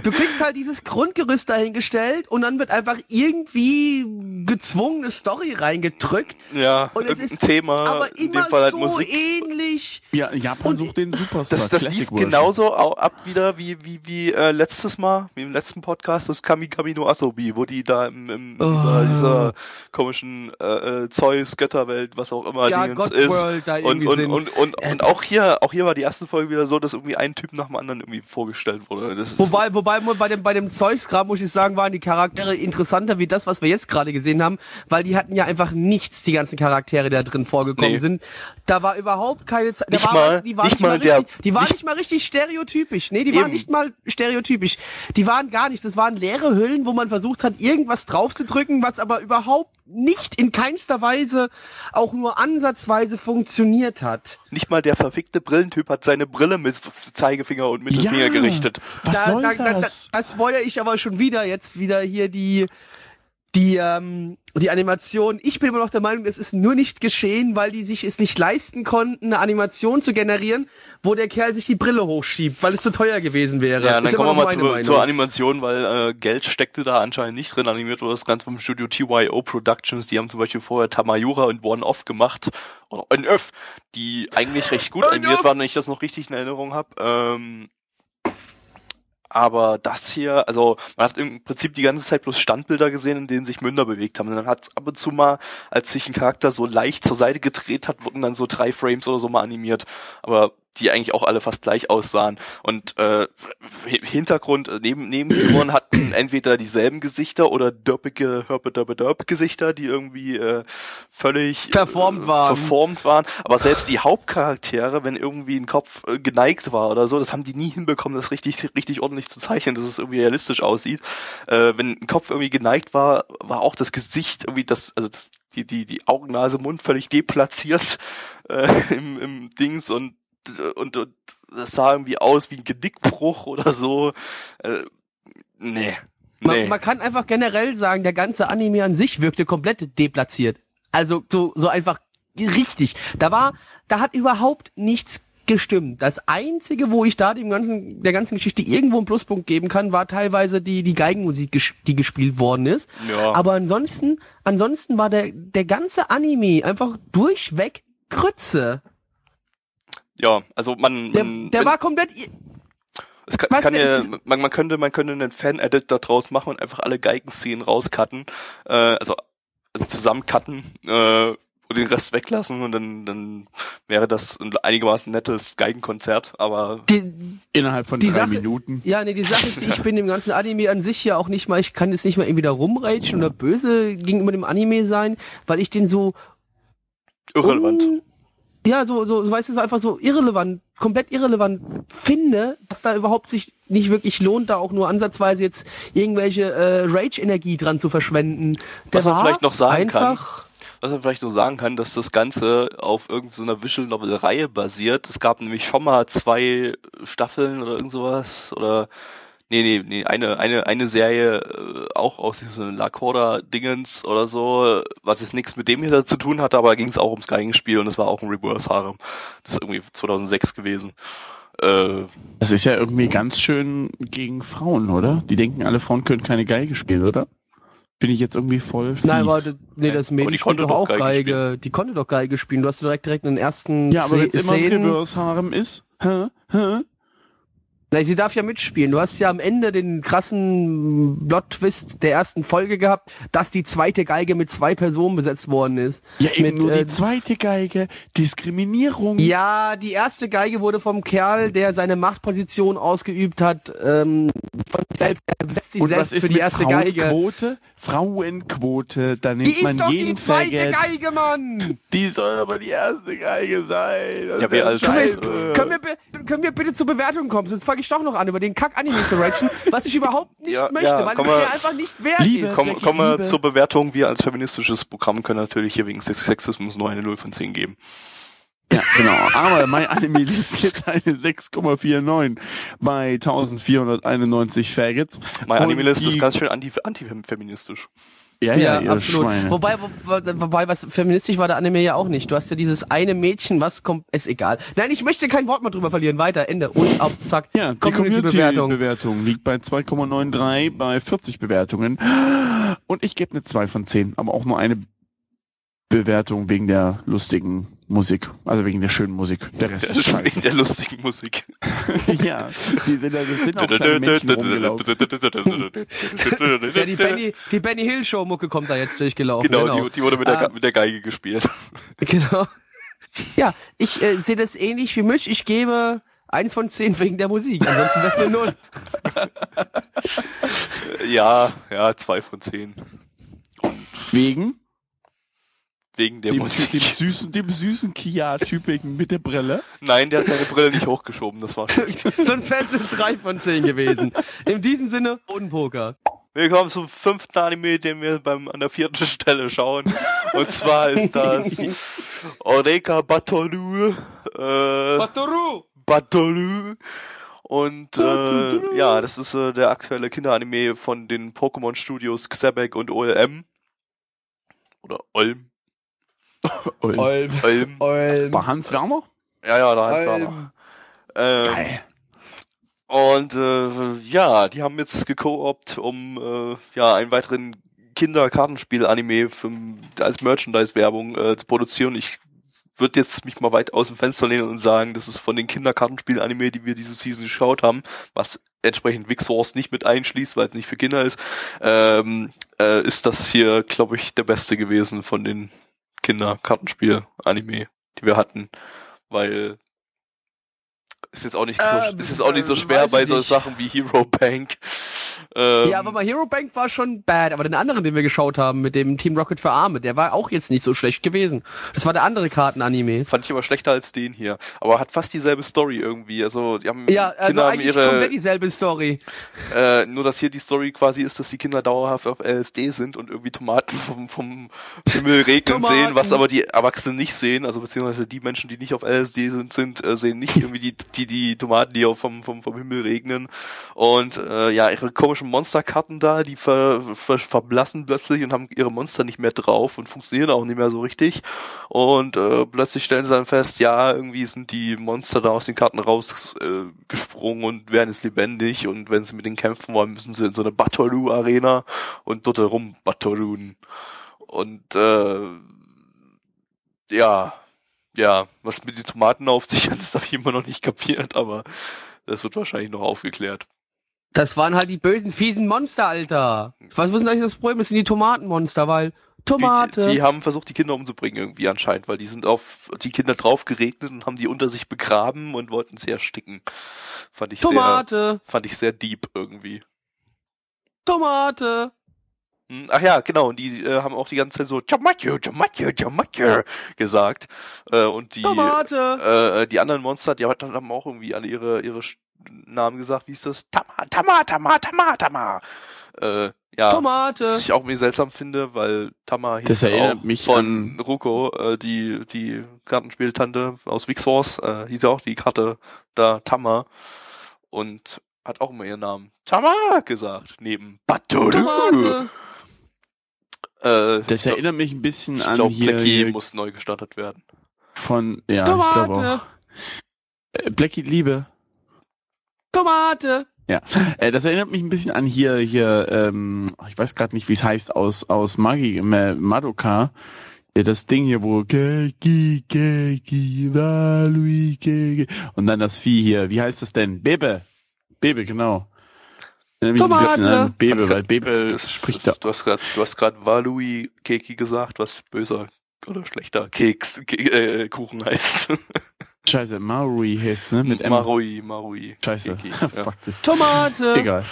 Du kriegst halt dieses Grundgerüst dahingestellt und dann wird einfach irgendwie gezwungene Story reingedrückt. Ja, Und es ist Thema, aber in dem immer Fall halt so Musik. ähnlich. Ja, Japan Und sucht den Superstar. Das, das lief Version. genauso au- ab wieder wie wie wie äh, letztes Mal, wie im letzten Podcast, das Kami Kami no Asobi, wo die da im, im Oh. dieser, dieser komischen äh, äh, Zeus Götterwelt, was auch immer Ja, Dingens ist. Und irgendwie und, sind. und, und, und auch hier, auch hier war die erste Folge wieder so, dass irgendwie ein Typ nach dem anderen irgendwie vorgestellt wurde. Wobei, wobei bei dem, bei dem Zeus-Grab, muss ich sagen, waren die Charaktere interessanter wie das, was wir jetzt gerade gesehen haben, weil die hatten ja einfach nichts, die ganzen Charaktere, die da drin vorgekommen Nee. sind. Da war überhaupt keine Zeit. Nicht war mal- die waren nicht mal, der- richtig, die waren nicht- mal richtig stereotypisch. Nee, die waren Eben. nicht mal stereotypisch. Die waren gar nichts. Das waren leere Hüllen, wo man versucht hat, irgendwas draufzudrücken, was aber überhaupt nicht in keinster Weise auch nur ansatzweise funktioniert hat. nicht mal der verfickte Brillentyp hat seine Brille mit Zeigefinger und Mittelfinger Ja. gerichtet. Was da, soll da, da, das? Da, das spoilere ich aber schon wieder jetzt wieder hier die die ähm, die Animation. Ich bin immer noch der Meinung, es ist nur nicht geschehen, weil die sich es nicht leisten konnten, eine Animation zu generieren, wo der Kerl sich die Brille hochschiebt, weil es zu teuer gewesen wäre. Ja, dann kommen wir mal meine zur, Meinung. zur Animation, weil äh, Geld steckte da anscheinend nicht drin. Animiert wurde das Ganze vom Studio TYO Productions. Die haben zum Beispiel vorher Tamayura und One Off gemacht. Oder N-Öff, die eigentlich recht gut animiert waren, wenn ich das noch richtig in Erinnerung habe. Ähm, aber das hier, also man hat im Prinzip die ganze Zeit bloß Standbilder gesehen, in denen sich Münder bewegt haben. Und dann hat es ab und zu mal, als sich ein Charakter so leicht zur Seite gedreht hat, wurden dann so drei Frames oder so mal animiert. Aber die eigentlich auch alle fast gleich aussahen. Und äh, Hintergrund, äh, neben Nebenfiguren hatten entweder dieselben Gesichter oder dörpige Hörpe-Dörpe-Dörp-Gesichter, die irgendwie äh, völlig Verformt äh, waren. verformt waren. Aber selbst die Hauptcharaktere, wenn irgendwie ein Kopf äh, geneigt war oder so, das haben die nie hinbekommen, das richtig, richtig ordentlich zu zeichnen, dass es irgendwie realistisch aussieht. Äh, wenn ein Kopf irgendwie geneigt war, war auch das Gesicht irgendwie das, also das, die, die, die Augen, Nase, Mund völlig deplatziert äh, im, im Dings und, und, und das sah irgendwie aus wie ein Genickbruch oder so. Äh, nee. Man, Nee. man kann einfach generell sagen, der ganze Anime an sich wirkte komplett deplatziert. Also so, so einfach richtig. Da war, da hat überhaupt nichts gestimmt. Das einzige, wo ich da dem ganzen, der ganzen Geschichte irgendwo einen Pluspunkt geben kann, war teilweise die, die Geigenmusik, ges- die gespielt worden ist. Ja. Aber ansonsten, ansonsten war der, der ganze Anime einfach durchweg Grütze. Ja, also man, Der, man der wenn- war komplett, Es kann, es kann ja, man, man könnte, man könnte einen Fan-Edit da draus machen und einfach alle Geigenszenen rauscutten, äh, also, also zusammencutten, äh, und den Rest weglassen und dann, dann wäre das ein einigermaßen nettes Geigenkonzert, aber die, Innerhalb von Die drei Sache- Minuten. Ja, nee, die Sache ist, ich bin dem ganzen Anime an sich ja auch nicht mal, ich kann jetzt nicht mal irgendwie da rumrätschen oder böse gegenüber dem Anime sein, weil ich den so irrelevant. un- ja, so, so, so, weißt du, so einfach so irrelevant, komplett irrelevant finde, dass da überhaupt sich nicht wirklich lohnt, da auch nur ansatzweise jetzt irgendwelche äh, Rage-Energie dran zu verschwenden. Der Was man vielleicht noch sagen kann, einfach, Was man vielleicht noch sagen kann, dass das Ganze auf irgendeiner Visual Novel Reihe basiert. Es gab nämlich schon mal zwei Staffeln oder irgend sowas oder nee, nee, nee, eine eine eine Serie äh, auch aus diesem Lacorda Dingens oder so, was jetzt nichts mit dem hier zu tun hatte, aber ging es auch ums Geigenspiel und es war auch ein Reverse Harem. Das ist irgendwie 2006 gewesen. Äh, Das ist ja irgendwie ganz schön gegen Frauen, oder? Die denken, alle Frauen können keine Geige spielen, oder? bin ich jetzt irgendwie voll fies. Nein, warte, nee, das Mädchen konnte doch doch auch Geige Geige. Die konnte doch Geige spielen. Du hast direkt direkt in den ersten Ja, aber wenn es immer ein. Reverse-Harem ist, hä? Hä? Nein, sie darf ja mitspielen. Du hast ja am Ende den krassen Plot-Twist der ersten Folge gehabt, dass die zweite Geige mit zwei Personen besetzt worden ist. Ja, eben Mit, nur äh, die zweite Geige. Diskriminierung. Ja, die erste Geige wurde vom Kerl, der seine Machtposition ausgeübt hat, ähm, von selbst, er besetzt sich Und selbst was ist für die mit erste Geige. Frauenquote? Frauenquote, da nimmt Die man ist doch jeden die zweite Faggot. Geige, Mann! Die soll aber die erste Geige sein. Das Ja, wir als- scheiße. Können wir, können wir bitte zur Bewertung kommen? Sonst fange ich doch noch an über den Kack-Anime zu ratchen, was ich überhaupt nicht Ja, möchte, ja, weil es komm mir einfach nicht wert Liebe. ist. Komm, kommen wir Liebe. zur Bewertung. Wir als feministisches Programm können natürlich hier wegen Sexismus nur eine 0 von 10 geben. Ja, genau. Aber My Anime List gibt eine 6,49 bei 1491 Faggots. Mein Und Animalist die- ist ganz schön anti- antifeministisch. Ja, ja, ihr Schweine. Wobei, wo, wo- wobei, was feministisch war der Anime ja auch nicht. Du hast ja dieses eine Mädchen, was kommt, ist egal. Nein, ich möchte kein Wort mehr drüber verlieren. Weiter, Ende. Und ab, zack. Ja, die Community-Bewertung. Community-Bewertung liegt bei 2,93 bei 40 Bewertungen. Und ich gebe eine 2 von 10, aber auch nur eine Bewertung wegen der lustigen Musik, also wegen der schönen Musik. Der Rest ist Wegen scheiße. der lustigen Musik. ja, die sind, das sind auch kleine. Ja, die Benny, die Benny Hill Show Mucke kommt da jetzt durchgelaufen. Genau, Die, die wurde mit der, Ah. Mit der Geige gespielt. Genau. Ja, ich äh, sehe das ähnlich wie Mitch. Ich gebe eins von zehn wegen der Musik. Ansonsten wäre es eine Null. Ja, ja, zwei von zehn. Wegen Wegen der dem, dem Musik. süßen, dem süßen Kia-Typigen mit der Brille. Nein, der hat seine Brille nicht hochgeschoben, das war. Sonst wäre es eine drei von zehn gewesen. In diesem Sinne, Bodenpoker. Willkommen zum fünften Anime, den wir beim, an der vierten Stelle schauen. Und zwar ist das Oreka Batoru. Äh, Batoru. Und äh, ja, das ist äh, der aktuelle Kinderanime von den Pokémon Studios Xebec und OLM. Oder Olm. Und Olm. Olm. Olm. War Hans Werner? Ja, ja, da hat's noch. Ähm, Geil. Und äh, ja, die haben jetzt gekoopt, um äh, ja einen weiteren Kinderkartenspiel-Anime für- als Merchandise-Werbung äh, zu produzieren. Ich würde jetzt mich mal weit aus dem Fenster lehnen und sagen, das ist von den Kinderkartenspiel-Anime, die wir diese Season geschaut haben, was entsprechend Source nicht mit einschließt, weil es nicht für Kinder ist, ähm, äh, ist das hier, glaube ich, der beste gewesen von den Kinderkartenspiel-Anime, die wir hatten, weil ist jetzt auch nicht so, Ähm, ist jetzt auch nicht so äh, schwer bei so nicht. Sachen wie Hero Bank. Ähm, Ja, aber mal Hero Bank war schon bad, aber den anderen, den wir geschaut haben, mit dem Team Rocket für Arme, der war auch jetzt nicht so schlecht gewesen. Das war der andere Kartenanime. Fand ich aber schlechter als den hier. Aber hat fast dieselbe Story irgendwie. Also, die haben, Ja, also Kinder haben eigentlich komplett ihre, dieselbe Story. äh, nur dass hier die Story quasi ist, dass die Kinder dauerhaft auf LSD sind und irgendwie Tomaten vom, vom Himmel regnen sehen, was aber die Erwachsenen nicht sehen. Also, beziehungsweise die Menschen, die nicht auf LSD sind, sind, äh, sehen nicht irgendwie die, die, die Tomaten, die auf vom, vom, vom Himmel regnen. Und, äh, ja, ihre komischen Monsterkarten da, die ver, ver, verblassen plötzlich und haben ihre Monster nicht mehr drauf und funktionieren auch nicht mehr so richtig. Und äh, plötzlich stellen sie dann fest, ja, irgendwie sind die Monster da aus den Karten rausgesprungen äh, und werden jetzt lebendig. Und wenn sie mit denen kämpfen wollen, müssen sie in so eine Batoru-Arena und dort herum Batorun. Und äh, ja, ja, was mit den Tomaten auf sich hat, das habe ich immer noch nicht kapiert, aber das wird wahrscheinlich noch aufgeklärt. Das waren halt die bösen, fiesen Monster, Alter. Was ist denn eigentlich das Problem? Das sind die Tomatenmonster, weil Tomate. Die, die haben versucht, die Kinder umzubringen irgendwie anscheinend, weil die sind auf die Kinder drauf geregnet und haben die unter sich begraben und wollten sie ersticken. Fand ich sehr, Tomate, fand ich sehr deep irgendwie. Tomate. Ach ja, genau, und die äh, haben auch die ganze Zeit so Tomatio, Tomatio, Tomatio gesagt. Äh, und die, Tomate. äh, die anderen Monster, die haben auch irgendwie alle ihre, ihre Namen gesagt. Wie ist das? Tama, Tama, Tama, Tama, Tama. Äh, ja. Tomate. Was ich auch irgendwie seltsam finde, weil Tama hieß Das ja erinnert auch mich von an- Ruko, äh, die, die Kartenspieltante aus Big Source, äh, hieß ja auch die Karte da Tama und hat auch immer ihren Namen Tama gesagt, neben Batoru. Tomate. Äh, Das ich glaub- erinnert mich ein bisschen ich an glaube, hier, Blackie hier muss neu gestartet werden. von, ja, ich glaube Tomate. auch. Äh, Blackie Liebe. Tomate. Ja, äh, das erinnert mich ein bisschen an hier, hier, ähm, ich weiß gerade nicht, wie es heißt, aus, aus Magi, Madoka. Ja, das Ding hier, wo Keki, Keki, Valui, Keki. und dann das Vieh hier, wie heißt das denn? Bebe. Bebe, genau. Erinnert mich ein bisschen Tomate. an Bebe, weil Bebe Das, spricht das, da. du hast gerade, du hast gerade Valui Keki gesagt, was böser oder schlechter Keks, Ke äh, Kuchen heißt. Scheiße, Maui heißt, ne? Mit M. Marui, Marui. Scheiße. Keki, ja. Fuck das. Tomate. Egal.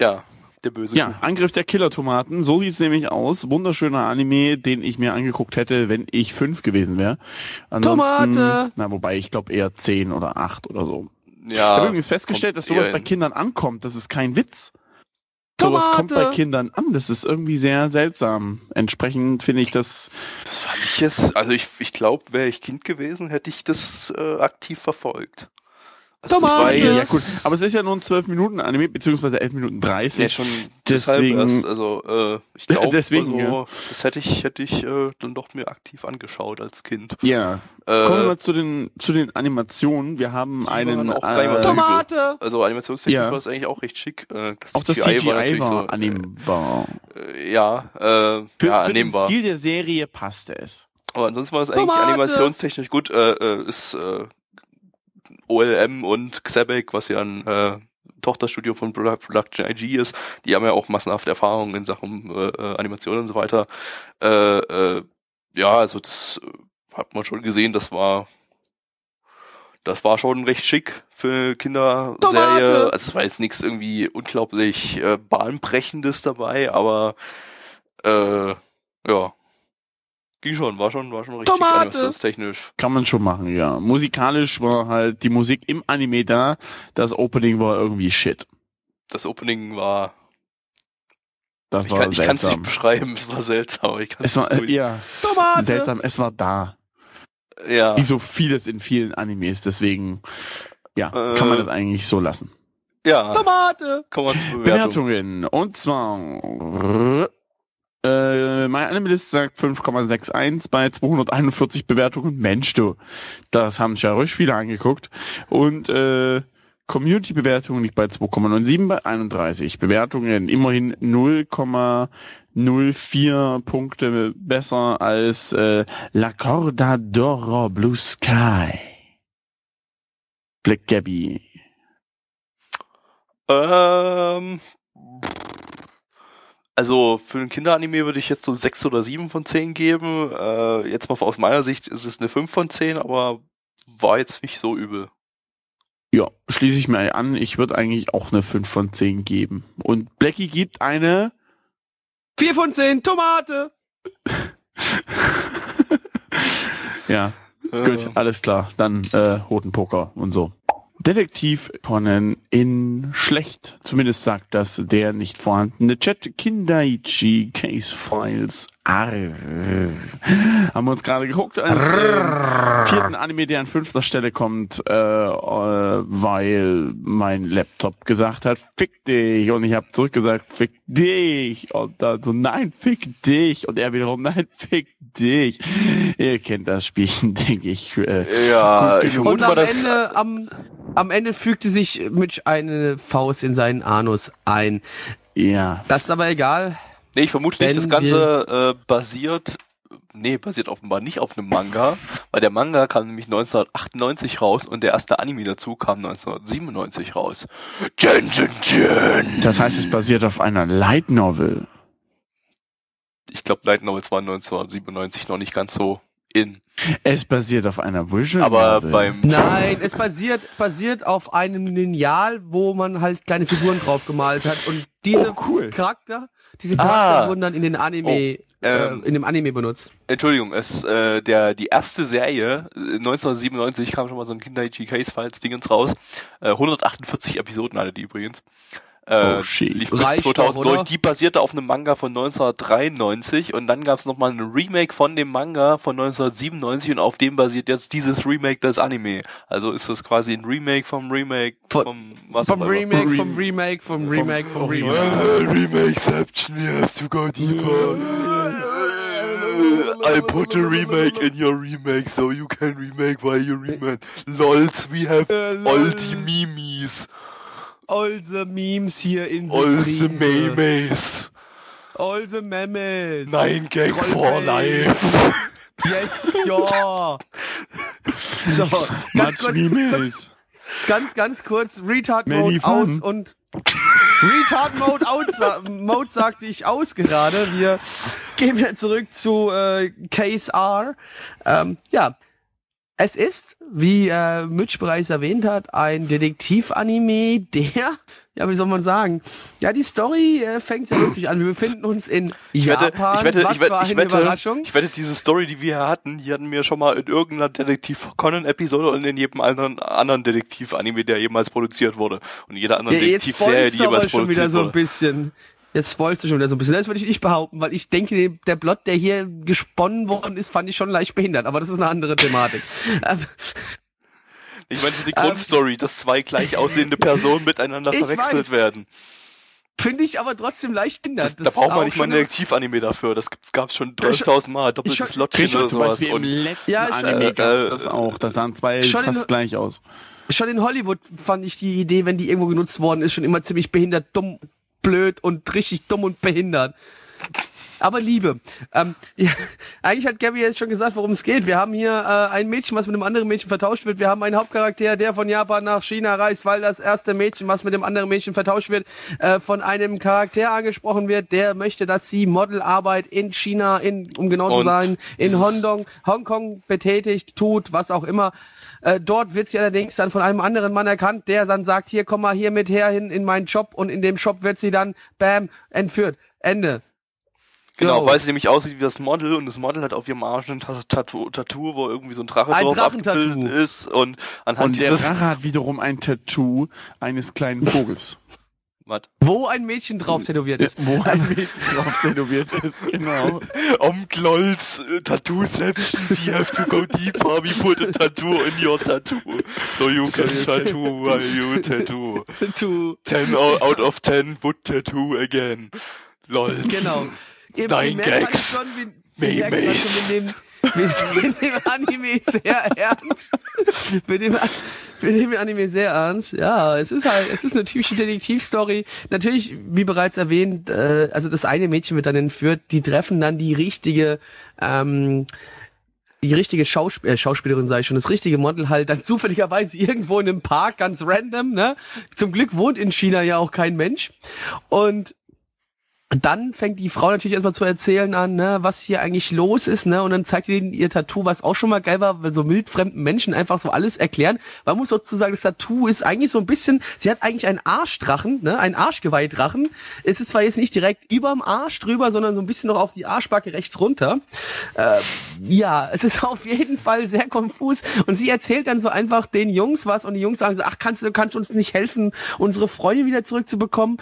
ja, der böse Ja, Kuchen. Angriff der Killer-Tomaten. So sieht's nämlich aus. Wunderschöner Anime, den ich mir angeguckt hätte, wenn ich fünf gewesen wäre. Ansonsten, Tomate. Na, wobei ich glaube eher zehn oder acht oder so. Ich Ja, habe übrigens festgestellt, dass sowas bei in- Kindern ankommt. Das ist kein Witz. Sowas kommt bei Tomate. Kindern an. Das ist irgendwie sehr seltsam. Entsprechend finde ich das. Das fand ich jetzt, also ich, ich glaube, wäre ich Kind gewesen, hätte ich das äh, aktiv verfolgt. Also war Tomate. Ja, gut. Aber es ist ja nur ein 12 Minuten Anime, beziehungsweise 11 Minuten 30. Nee, schon deshalb Deswegen- erst, also äh, ich glaube, Deswegen, also, ja. das hätte ich, hätte ich äh, dann doch mir aktiv angeschaut als Kind. ja. Äh, Kommen wir mal zu den, zu den Animationen. Wir haben Die einen, auch äh. Tomate. Also animationstechnisch Ja. war es eigentlich auch recht schick. Äh, das auch das CGI CGI war, natürlich so, annehmbar. Äh, ja, äh, Für, ja, für den annehmbar. Stil der Serie passte es. Aber ansonsten war es eigentlich Tomate. animationstechnisch gut. Äh, äh, ist äh, OLM und Xebec, was ja ein äh, Tochterstudio von Produ- Production IG ist, die haben ja auch massenhaft Erfahrung in Sachen äh, äh, Animation und so weiter. Äh, äh, ja, also das äh, hat man schon gesehen, das war das war schon recht schick für eine Kinderserie. Tomate. Also es war jetzt nichts irgendwie unglaublich äh, bahnbrechendes dabei, aber äh, ja. Ging schon, war schon, war schon richtig animationstechnisch. Kann man schon machen, ja. Musikalisch war halt die Musik im Anime da. Das Opening war irgendwie shit. Das Opening war, Das ich war kann es nicht beschreiben, es war seltsam. Ich Es war, äh, so- ja, Tomate. seltsam. Es war da. ja. Wie so vieles in vielen Animes. Deswegen, ja, Äh. kann man das eigentlich so lassen. ja, Tomate. kommen wir zur Bewertung. Bewertungen. Und zwar, äh, mein Animalist sagt 5,61 bei 241 Bewertungen. Mensch, du. Das haben sich ja ruhig viele angeguckt. Und, äh, Community-Bewertung liegt bei 2,97 bei 31. Bewertungen immerhin 0,04 Punkte besser als äh, La Corda d'Oro Blue Sky. Black Gabby. Ähm, also für ein Kinderanime würde ich jetzt so sechs oder sieben von zehn geben. Äh, jetzt mal aus meiner Sicht ist es eine fünf von zehn, aber war jetzt nicht so übel. Ja, schließe ich mir an. Ich würde eigentlich auch eine 5 von 10 geben. Und Blackie gibt eine. Vier von zehn. Tomate. ja, Äh, gut, alles klar. Dann äh, Roten Poker und so. Detektiv Conan in schlecht. Zumindest sagt das der nicht vorhandene Chat. Kindaichi Case Files. Arr. Haben wir uns gerade geguckt. Als, äh, vierten Anime, der an fünfter Stelle kommt, äh, äh, weil mein Laptop gesagt hat, fick dich. Und ich habe zurückgesagt, fick dich. Und dann so, nein, fick dich. Und er wiederum, nein, fick dich. Ihr kennt das Spielchen, denke ich. Äh, ja, Gut ich. Und am Ende, am, am Ende fügte sich Mitch eine Faust in seinen Anus ein. ja. Das ist aber egal. Nee, ich vermute nicht, das Ganze äh, basiert, nee, basiert offenbar nicht auf einem Manga, weil der Manga kam nämlich 1998 raus und der erste Anime dazu kam 1997 raus. Jun, Jun, Jun. Das heißt, es basiert auf einer Light Novel. Ich glaube, Light Novels waren 1997 noch nicht ganz so in. Es basiert auf einer Visual Aber Novel. beim Nein, es basiert, basiert auf einem Lineal, wo man halt kleine Figuren drauf gemalt hat. Und diese Oh, cool. Charakter, diese Charakter Ah. wurden dann in den Anime, Oh, ähm, äh, in dem Anime benutzt. Entschuldigung, es äh, der die erste Serie äh, 1997 kam schon mal so ein Kindaichi Case Files Dingens raus. Äh, 148 Episoden alle die übrigens. Äh, Oh, shit. lief bis Reicht doch, 2000 durch. Die basierte auf einem Manga von 1993 und dann gab es nochmal ein Remake von dem Manga von 1997 und auf dem basiert jetzt dieses Remake des Anime. Also ist das quasi ein Remake vom Remake Von- vom was Vom auch immer. Remake, vom Remake, vom Remake, vom Remake. Remakeception, we have to go deeper. I put a remake in your remake so you can remake while you remake. Lols, we have all the memes. Olse Memes hier in Olse Memes. Olse Memes. Nein, Gag for life. Yes, ja. So, ganz kurz, Memes. ganz, ganz kurz, Retard Many Mode fun. aus und Retard Mode out, Mode sagte ich aus gerade. Wir gehen wieder zurück zu äh, Case R. Ähm, ja, es ist, wie äh, Mitch bereits erwähnt hat, ein Detektiv-Anime, der, ja, wie soll man sagen, ja, die Story äh, fängt sehr lustig an. Wir befinden uns in Ich wette, Japan. ich wette, Was ich wette, für ich eine wette, Überraschung. ich wette, diese Story, die wir hier hatten, die hatten wir schon mal in irgendeiner Detektiv Conan-Episode und in jedem anderen, anderen Detektiv-Anime, der jemals produziert wurde. Und jeder anderen Ja, Detektivserie, die du aber jemals schon wieder produziert so ein wurde. bisschen. Jetzt spoilst du schon wieder so ein bisschen. Das würde ich nicht behaupten, weil ich denke, der Plot, der hier gesponnen worden ist, fand ich schon leicht behindert. Aber das ist eine andere Thematik. Ähm, Ich meine, die Ähm, Grundstory, dass zwei gleich aussehende Personen miteinander Ich verwechselt weiß. werden. Finde ich aber trotzdem leicht behindert. Das, da braucht man nicht mal ein Detektiv-Anime dafür. Das gibt's, gab's schon Ja, 12.000 Mal. Doppeltes Lottchen oder sowas. Beispiel im Und letzten Ja, ich- Anime äh, gab's äh, das auch. Da sahen zwei schon in- fast gleich aus. Schon in Hollywood fand ich die Idee, wenn die irgendwo genutzt worden ist, schon immer ziemlich behindert, dumm, blöd und richtig dumm und behindert. Aber Liebe. Ähm, ja, eigentlich hat Gabby jetzt schon gesagt, worum es geht. Wir haben hier äh, ein Mädchen, was mit einem anderen Mädchen vertauscht wird. Wir haben einen Hauptcharakter, der von Japan nach China reist, weil das erste Mädchen, was mit dem anderen Mädchen vertauscht wird, äh, von einem Charakter angesprochen wird, der möchte, dass sie Modelarbeit in China, in, um genau zu sein, in Hongkong, Hongkong betätigt, tut, was auch immer. Äh, dort wird sie allerdings dann von einem anderen Mann erkannt, der dann sagt, hier, komm mal hier mit her hin in meinen Shop und in dem Shop wird sie dann, bam, entführt. Ende. Genau, Jo. weil sie nämlich aussieht wie das Model und das Model hat auf ihrem Arsch ein Ta- Tattoo, Tattoo, wo irgendwie so ein Drache Ein drauf Drachentattoo. abgebildet ist und anhand Und der dieses Drache hat wiederum ein Tattoo eines kleinen Vogels. was? Wo ein Mädchen drauf tätowiert ist. Wo ein Mädchen drauf tätowiert ist, genau. Um Glolz uh, Tattooception, we have to go deeper, we put a tattoo in your tattoo. So you can tattoo while you tattoo. Tattoo. 10 out of 10 would tattoo again. Lol. Genau. Merkt halt Gags. schon, wir merken halt schon, nehmen, wir nehmen den Anime sehr ernst. Nehmen, wir nehmen den Anime sehr ernst. Ja, es ist halt, es ist eine typische Detektivstory. Natürlich, wie bereits erwähnt, äh, also das eine Mädchen wird dann entführt, die treffen dann die richtige, ähm, die richtige Schausp äh, Schauspielerin, sage ich schon, das richtige Model halt dann zufälligerweise irgendwo in einem Park, ganz random, ne? Zum Glück wohnt in China ja auch kein Mensch. Und dann fängt die Frau natürlich erstmal zu erzählen an, ne, was hier eigentlich los ist, ne, und dann zeigt ihr ihr Tattoo, was auch schon mal geil war, weil so wildfremden Menschen einfach so alles erklären. Man muss sozusagen, das Tattoo ist eigentlich so ein bisschen, sie hat eigentlich einen Arschdrachen, ne, einen Arschgeweihdrachen. Es ist zwar jetzt nicht direkt überm Arsch drüber, sondern so ein bisschen noch auf die Arschbacke rechts runter. Äh, ja, es ist auf jeden Fall sehr konfus und sie erzählt dann so einfach den Jungs was und die Jungs sagen so, ach, kannst du, kannst du uns nicht helfen, unsere Freundin wieder zurückzubekommen?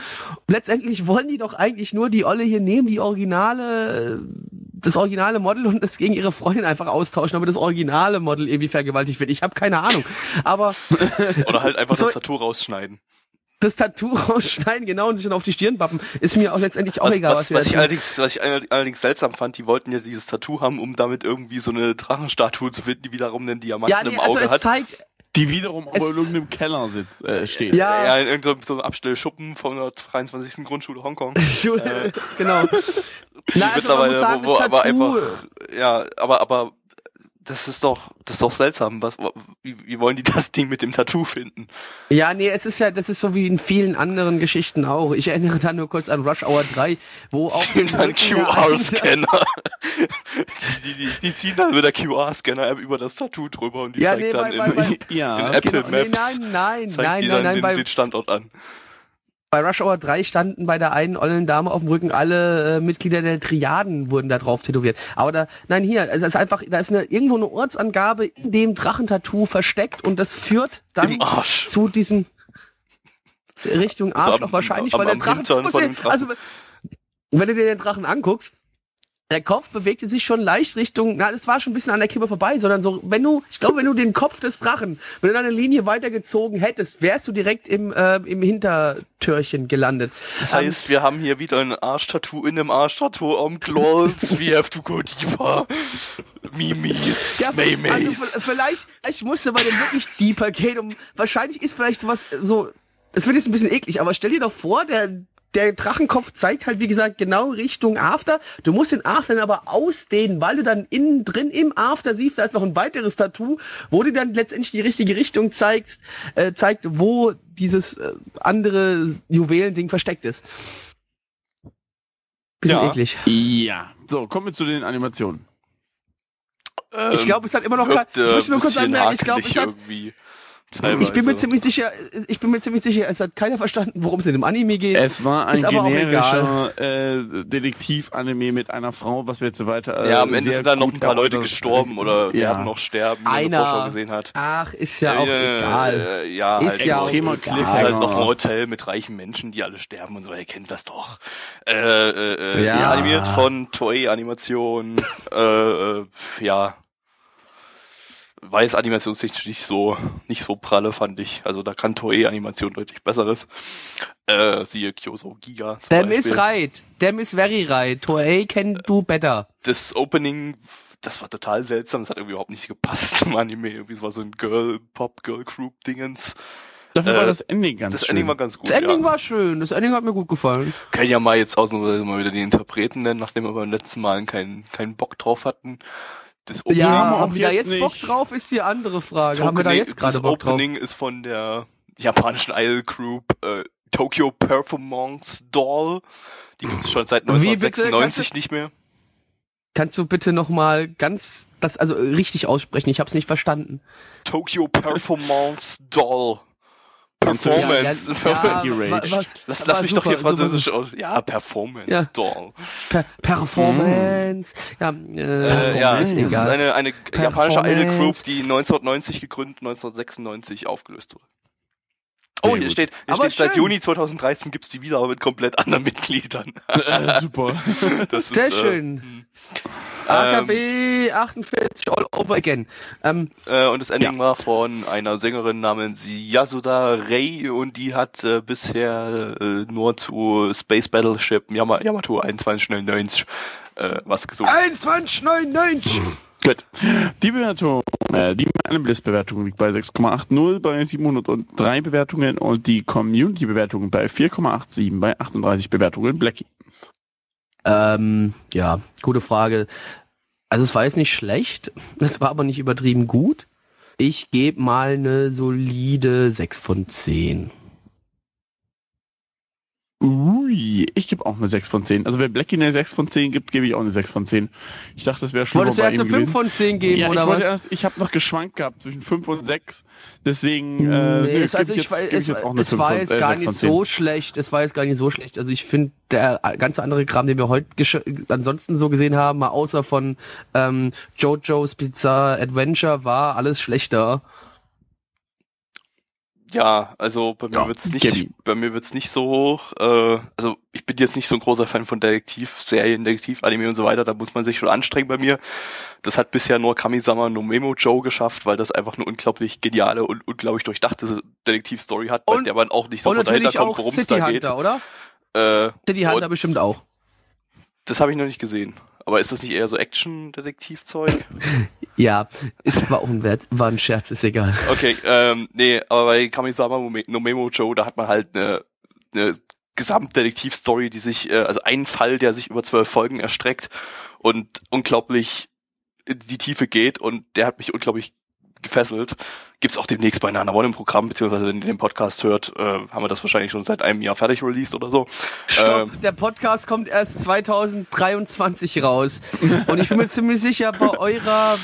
Letztendlich wollen die doch eigentlich nur die Olle hier nehmen, die originale, das originale Model und es gegen ihre Freundin einfach austauschen, aber das originale Model irgendwie vergewaltigt wird. Ich habe keine Ahnung. Aber Oder halt einfach So- das Tattoo rausschneiden. das Tattoo rausschneiden, genau, und sich dann auf die Stirn bappen, ist mir auch letztendlich auch Was, egal, was, was, wir was, ich allerdings, was ich allerdings seltsam fand, die wollten ja dieses Tattoo haben, um damit irgendwie so eine Drachenstatue zu finden, die wiederum den Diamanten Ja, nee, im also Auge es hat. zeigt, Die wiederum Es- aber in irgendeinem Keller sitzt, äh, steht. ja, Ja, in irgendeinem so Abstellschuppen von der 23. Grundschule Hongkong. Schule, genau. Na, also man Mittlerweile, muss sagen, wo, wo das aber einfach, ja, aber, aber, das ist doch, das ist doch seltsam. Was, wie, wie wollen die das Ding mit dem Tattoo finden? Ja, nee, es ist ja, das ist so wie in vielen anderen Geschichten auch. Ich erinnere da nur kurz an Rush Hour 3, wo auch Die ziehen dann QR-Scanner. die, die, die, die ziehen dann mit der QR-Scanner-App über das Tattoo drüber und die Ja, zeigt nee, dann bei- in, bei- bei- Ja, in Apple Genau, nee, Maps. nein, nein, zeigt nein, die nein, dann nein, den, bei, den Standort an. Bei Rush Hour 3 standen bei der einen ollen Dame auf dem Rücken alle äh, Mitglieder der Triaden wurden da drauf tätowiert. Aber da, nein, hier, es ist einfach, da ist eine, irgendwo eine Ortsangabe in dem Drachentattoo versteckt und das führt dann Arsch. zu diesem Richtung Also Arschloch am- wahrscheinlich, am- weil der am Drachen, Hintern muss dem Drachen. also wenn du dir den Drachen anguckst, der Kopf bewegte sich schon leicht Richtung, na, es war schon ein bisschen an der Kippe vorbei, sondern so, wenn du, ich glaube, wenn du den Kopf des Drachen, wenn du deine Linie weitergezogen hättest, wärst du direkt im, äh, im Hintertürchen gelandet. Das Ähm, heißt, wir haben hier wieder ein Arschtattoo in einem Arschtattoo am Claws. We have to go deeper. Mimis, Ja, Maymays. also vielleicht, ich musste bei dem wirklich deeper gehen, um, wahrscheinlich ist vielleicht sowas, so, das wird jetzt ein bisschen eklig, aber stell dir doch vor, der, der Drachenkopf zeigt halt, wie gesagt, genau Richtung After. Du musst den After dann aber ausdehnen, weil du dann innen drin im After siehst, da ist noch ein weiteres Tattoo, wo du dann letztendlich die richtige Richtung zeigst, äh, zeigt, wo dieses äh, andere Juwelending versteckt ist. Bisschen Ja. eklig. Ja. So, kommen wir zu den Animationen. Ich glaube, es hat immer noch kein, wirkte ich möchte nur kurz anmerken, ich glaube, es hat, irgendwie. Ich bin mir teilweise. ziemlich sicher, ich bin mir ziemlich sicher, es hat keiner verstanden, worum es in dem Anime geht. Es war ein generischer äh, Detektiv-Anime mit einer Frau, was wir jetzt so weiter. Äh, ja, am Ende sind dann noch ein paar Leute gestorben oder ja. werden noch sterben, wie man in Einer. der Vorschau gesehen hat. Ach, ist ja auch Äh, egal. äh, Ja, Ist halt ja Extremer egal. Es ist halt noch ein Hotel mit reichen Menschen, die alle sterben und so, ihr kennt das doch. Äh, äh, äh, Ja. ja. Animiert von Toei Animation, äh, äh, ja. Weiß animationstechnisch nicht so, nicht so pralle, fand ich. Also da kann Toei Animation deutlich besseres. Äh, siehe Kyoso Giga. zum Dem is right. Dem is very right. Toei can do better. das Opening, das war total seltsam, das hat irgendwie überhaupt nicht gepasst im Anime. Irgendwie, es war so ein Girl, Pop, Girl Group Dingens. Dafür Äh, war das Ending ganz Das schön. Ending war ganz gut. Das Ending ja. war schön. Das Ending hat mir gut gefallen. Können ja mal jetzt ausnahmsweise mal wieder die Interpreten nennen, nachdem wir beim letzten Mal keinen, keinen Bock drauf hatten. Das Opening, Ja, haben haben wir da jetzt jetzt Bock nicht. drauf, ist die andere das Frage. Haben wir da jetzt gerade das Bock drauf? Opening ist von der japanischen Idol Group äh, Tokyo Performance Doll. Die gibt es schon seit Wie bitte? 1996 Kannst nicht mehr. Kannst du bitte nochmal ganz, das, also richtig aussprechen? Ich hab's nicht verstanden. Tokyo Performance Doll. Performance. ja, wa- Geraged. was, Lass, lass mich doch hier super, super, französisch aus. Ja, Performance Ja. Doll. Per Performance. Ja, äh, ja, ist das ist eine, eine japanische Idol Group, Performance. die 1990 gegründet, 1996 aufgelöst wurde. Oh, hier gut. steht, hier Aber steht seit. Juni 2013 gibt's die wieder, aber mit komplett anderen Mitgliedern. Äh, super. Das ist, Sehr äh, schön. hm. AKB 48 all over again. Ähm, Äh, und das Ending war von einer Sängerin namens Yasuda Rei und die hat äh, bisher äh, nur zu Space Battleship Yama Yamato 2199 äh, was gesungen. 2199. Gut. Die Bewertung, äh, die Analyst-Bewertung liegt bei 6,80 bei 703 Bewertungen und die Community-Bewertung bei 4,87 bei 38 Bewertungen. Blackie. Ähm, ja, gute Frage. Also es war jetzt nicht schlecht, es war aber nicht übertrieben gut. Ich gebe mal eine solide 6 von 10. Ui, ich gebe auch eine 6 von 10. Also wenn Blackie eine 6 von 10 gibt, gebe ich auch eine 6 von 10. Ich dachte, das wäre schon Wolltest du erst eine 5 gewesen. von 10 geben, ja, oder ich was? erst, ich habe noch geschwankt gehabt zwischen 5 und 6. Deswegen, äh, nee, es, also ich, jetzt, es, ich es 5 war von, jetzt äh, gar 6 nicht von 10. so schlecht. Es war jetzt gar nicht so schlecht. Also ich finde, der ganze andere Kram, den wir heute ansonsten so gesehen haben, mal außer von ähm, JoJo's Bizarre Adventure, war alles schlechter. Ja, also bei mir Ja, wird's nicht, Gabby. bei mir wird's nicht so hoch. Äh, also ich bin jetzt nicht so ein großer Fan von Detektivserien, Detektiv-Anime und so weiter. Da muss man sich schon anstrengen bei mir. Das hat bisher nur Kamisama no Memo Joe geschafft, weil das einfach eine unglaublich geniale und unglaublich durchdachte Detektivstory hat, bei Und- der man auch nicht Und sofort dahinter natürlich kommt, worum es City da geht. Hunter, oder? Äh, City Hunter bestimmt auch. das habe ich noch nicht gesehen. Aber ist das nicht eher so Action-Detektivzeug? Ja, es war auch ein Wert, war ein Scherz, ist egal. Okay, ähm, nee, aber bei Kamisama no Memo Joe, da hat man halt eine, eine Gesamtdetektivstory, die sich, äh, also einen Fall, der sich über zwölf Folgen erstreckt und unglaublich in die Tiefe geht und der hat mich unglaublich gefesselt. Gibt's auch demnächst bei Nana One im Programm, beziehungsweise wenn ihr den Podcast hört, äh, haben wir das wahrscheinlich schon seit einem Jahr fertig released oder so. Stopp, Ähm, der Podcast kommt erst 2023 raus. Und ich bin mir ziemlich sicher, bei eurer,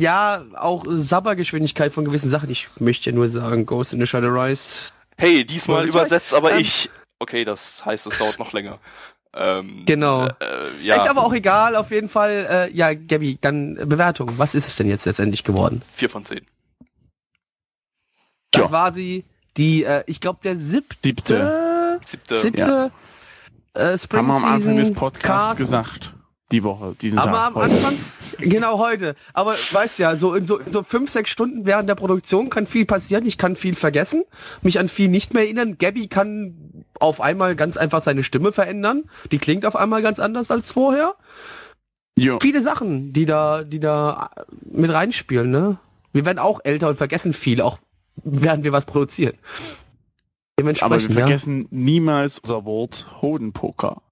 ja, auch Sabbergeschwindigkeit von gewissen Sachen, ich möchte ja nur sagen, Ghost in the Shadow Rise. hey, diesmal übersetzt aber Ähm, ich. Okay, das heißt, es dauert noch länger. Ähm, Genau. Äh, ja, Ist aber auch egal, auf jeden Fall. Äh, ja, Gabby, dann äh, Bewertung. Was ist es denn jetzt letztendlich geworden? vier von zehn. Das Tja. war sie, die, äh, ich glaube, der siebte, Siebte. Siebte. siebte äh, Spring Haben wir am Anfang des Podcasts Cast. gesagt. Die Woche, diesen Aber Tag. am heute. Anfang, genau heute. Aber weißt ja, so in so, in so fünf, sechs Stunden während der Produktion kann viel passieren. Ich kann viel vergessen, mich an viel nicht mehr erinnern. Gabby kann auf einmal ganz einfach seine Stimme verändern. Die klingt auf einmal ganz anders als vorher. Jo. Viele Sachen, die da, die da mit reinspielen, ne? Wir werden auch älter und vergessen viel, auch während wir was produzieren. Aber wir vergessen ja. niemals unser Wort Hodenpoker.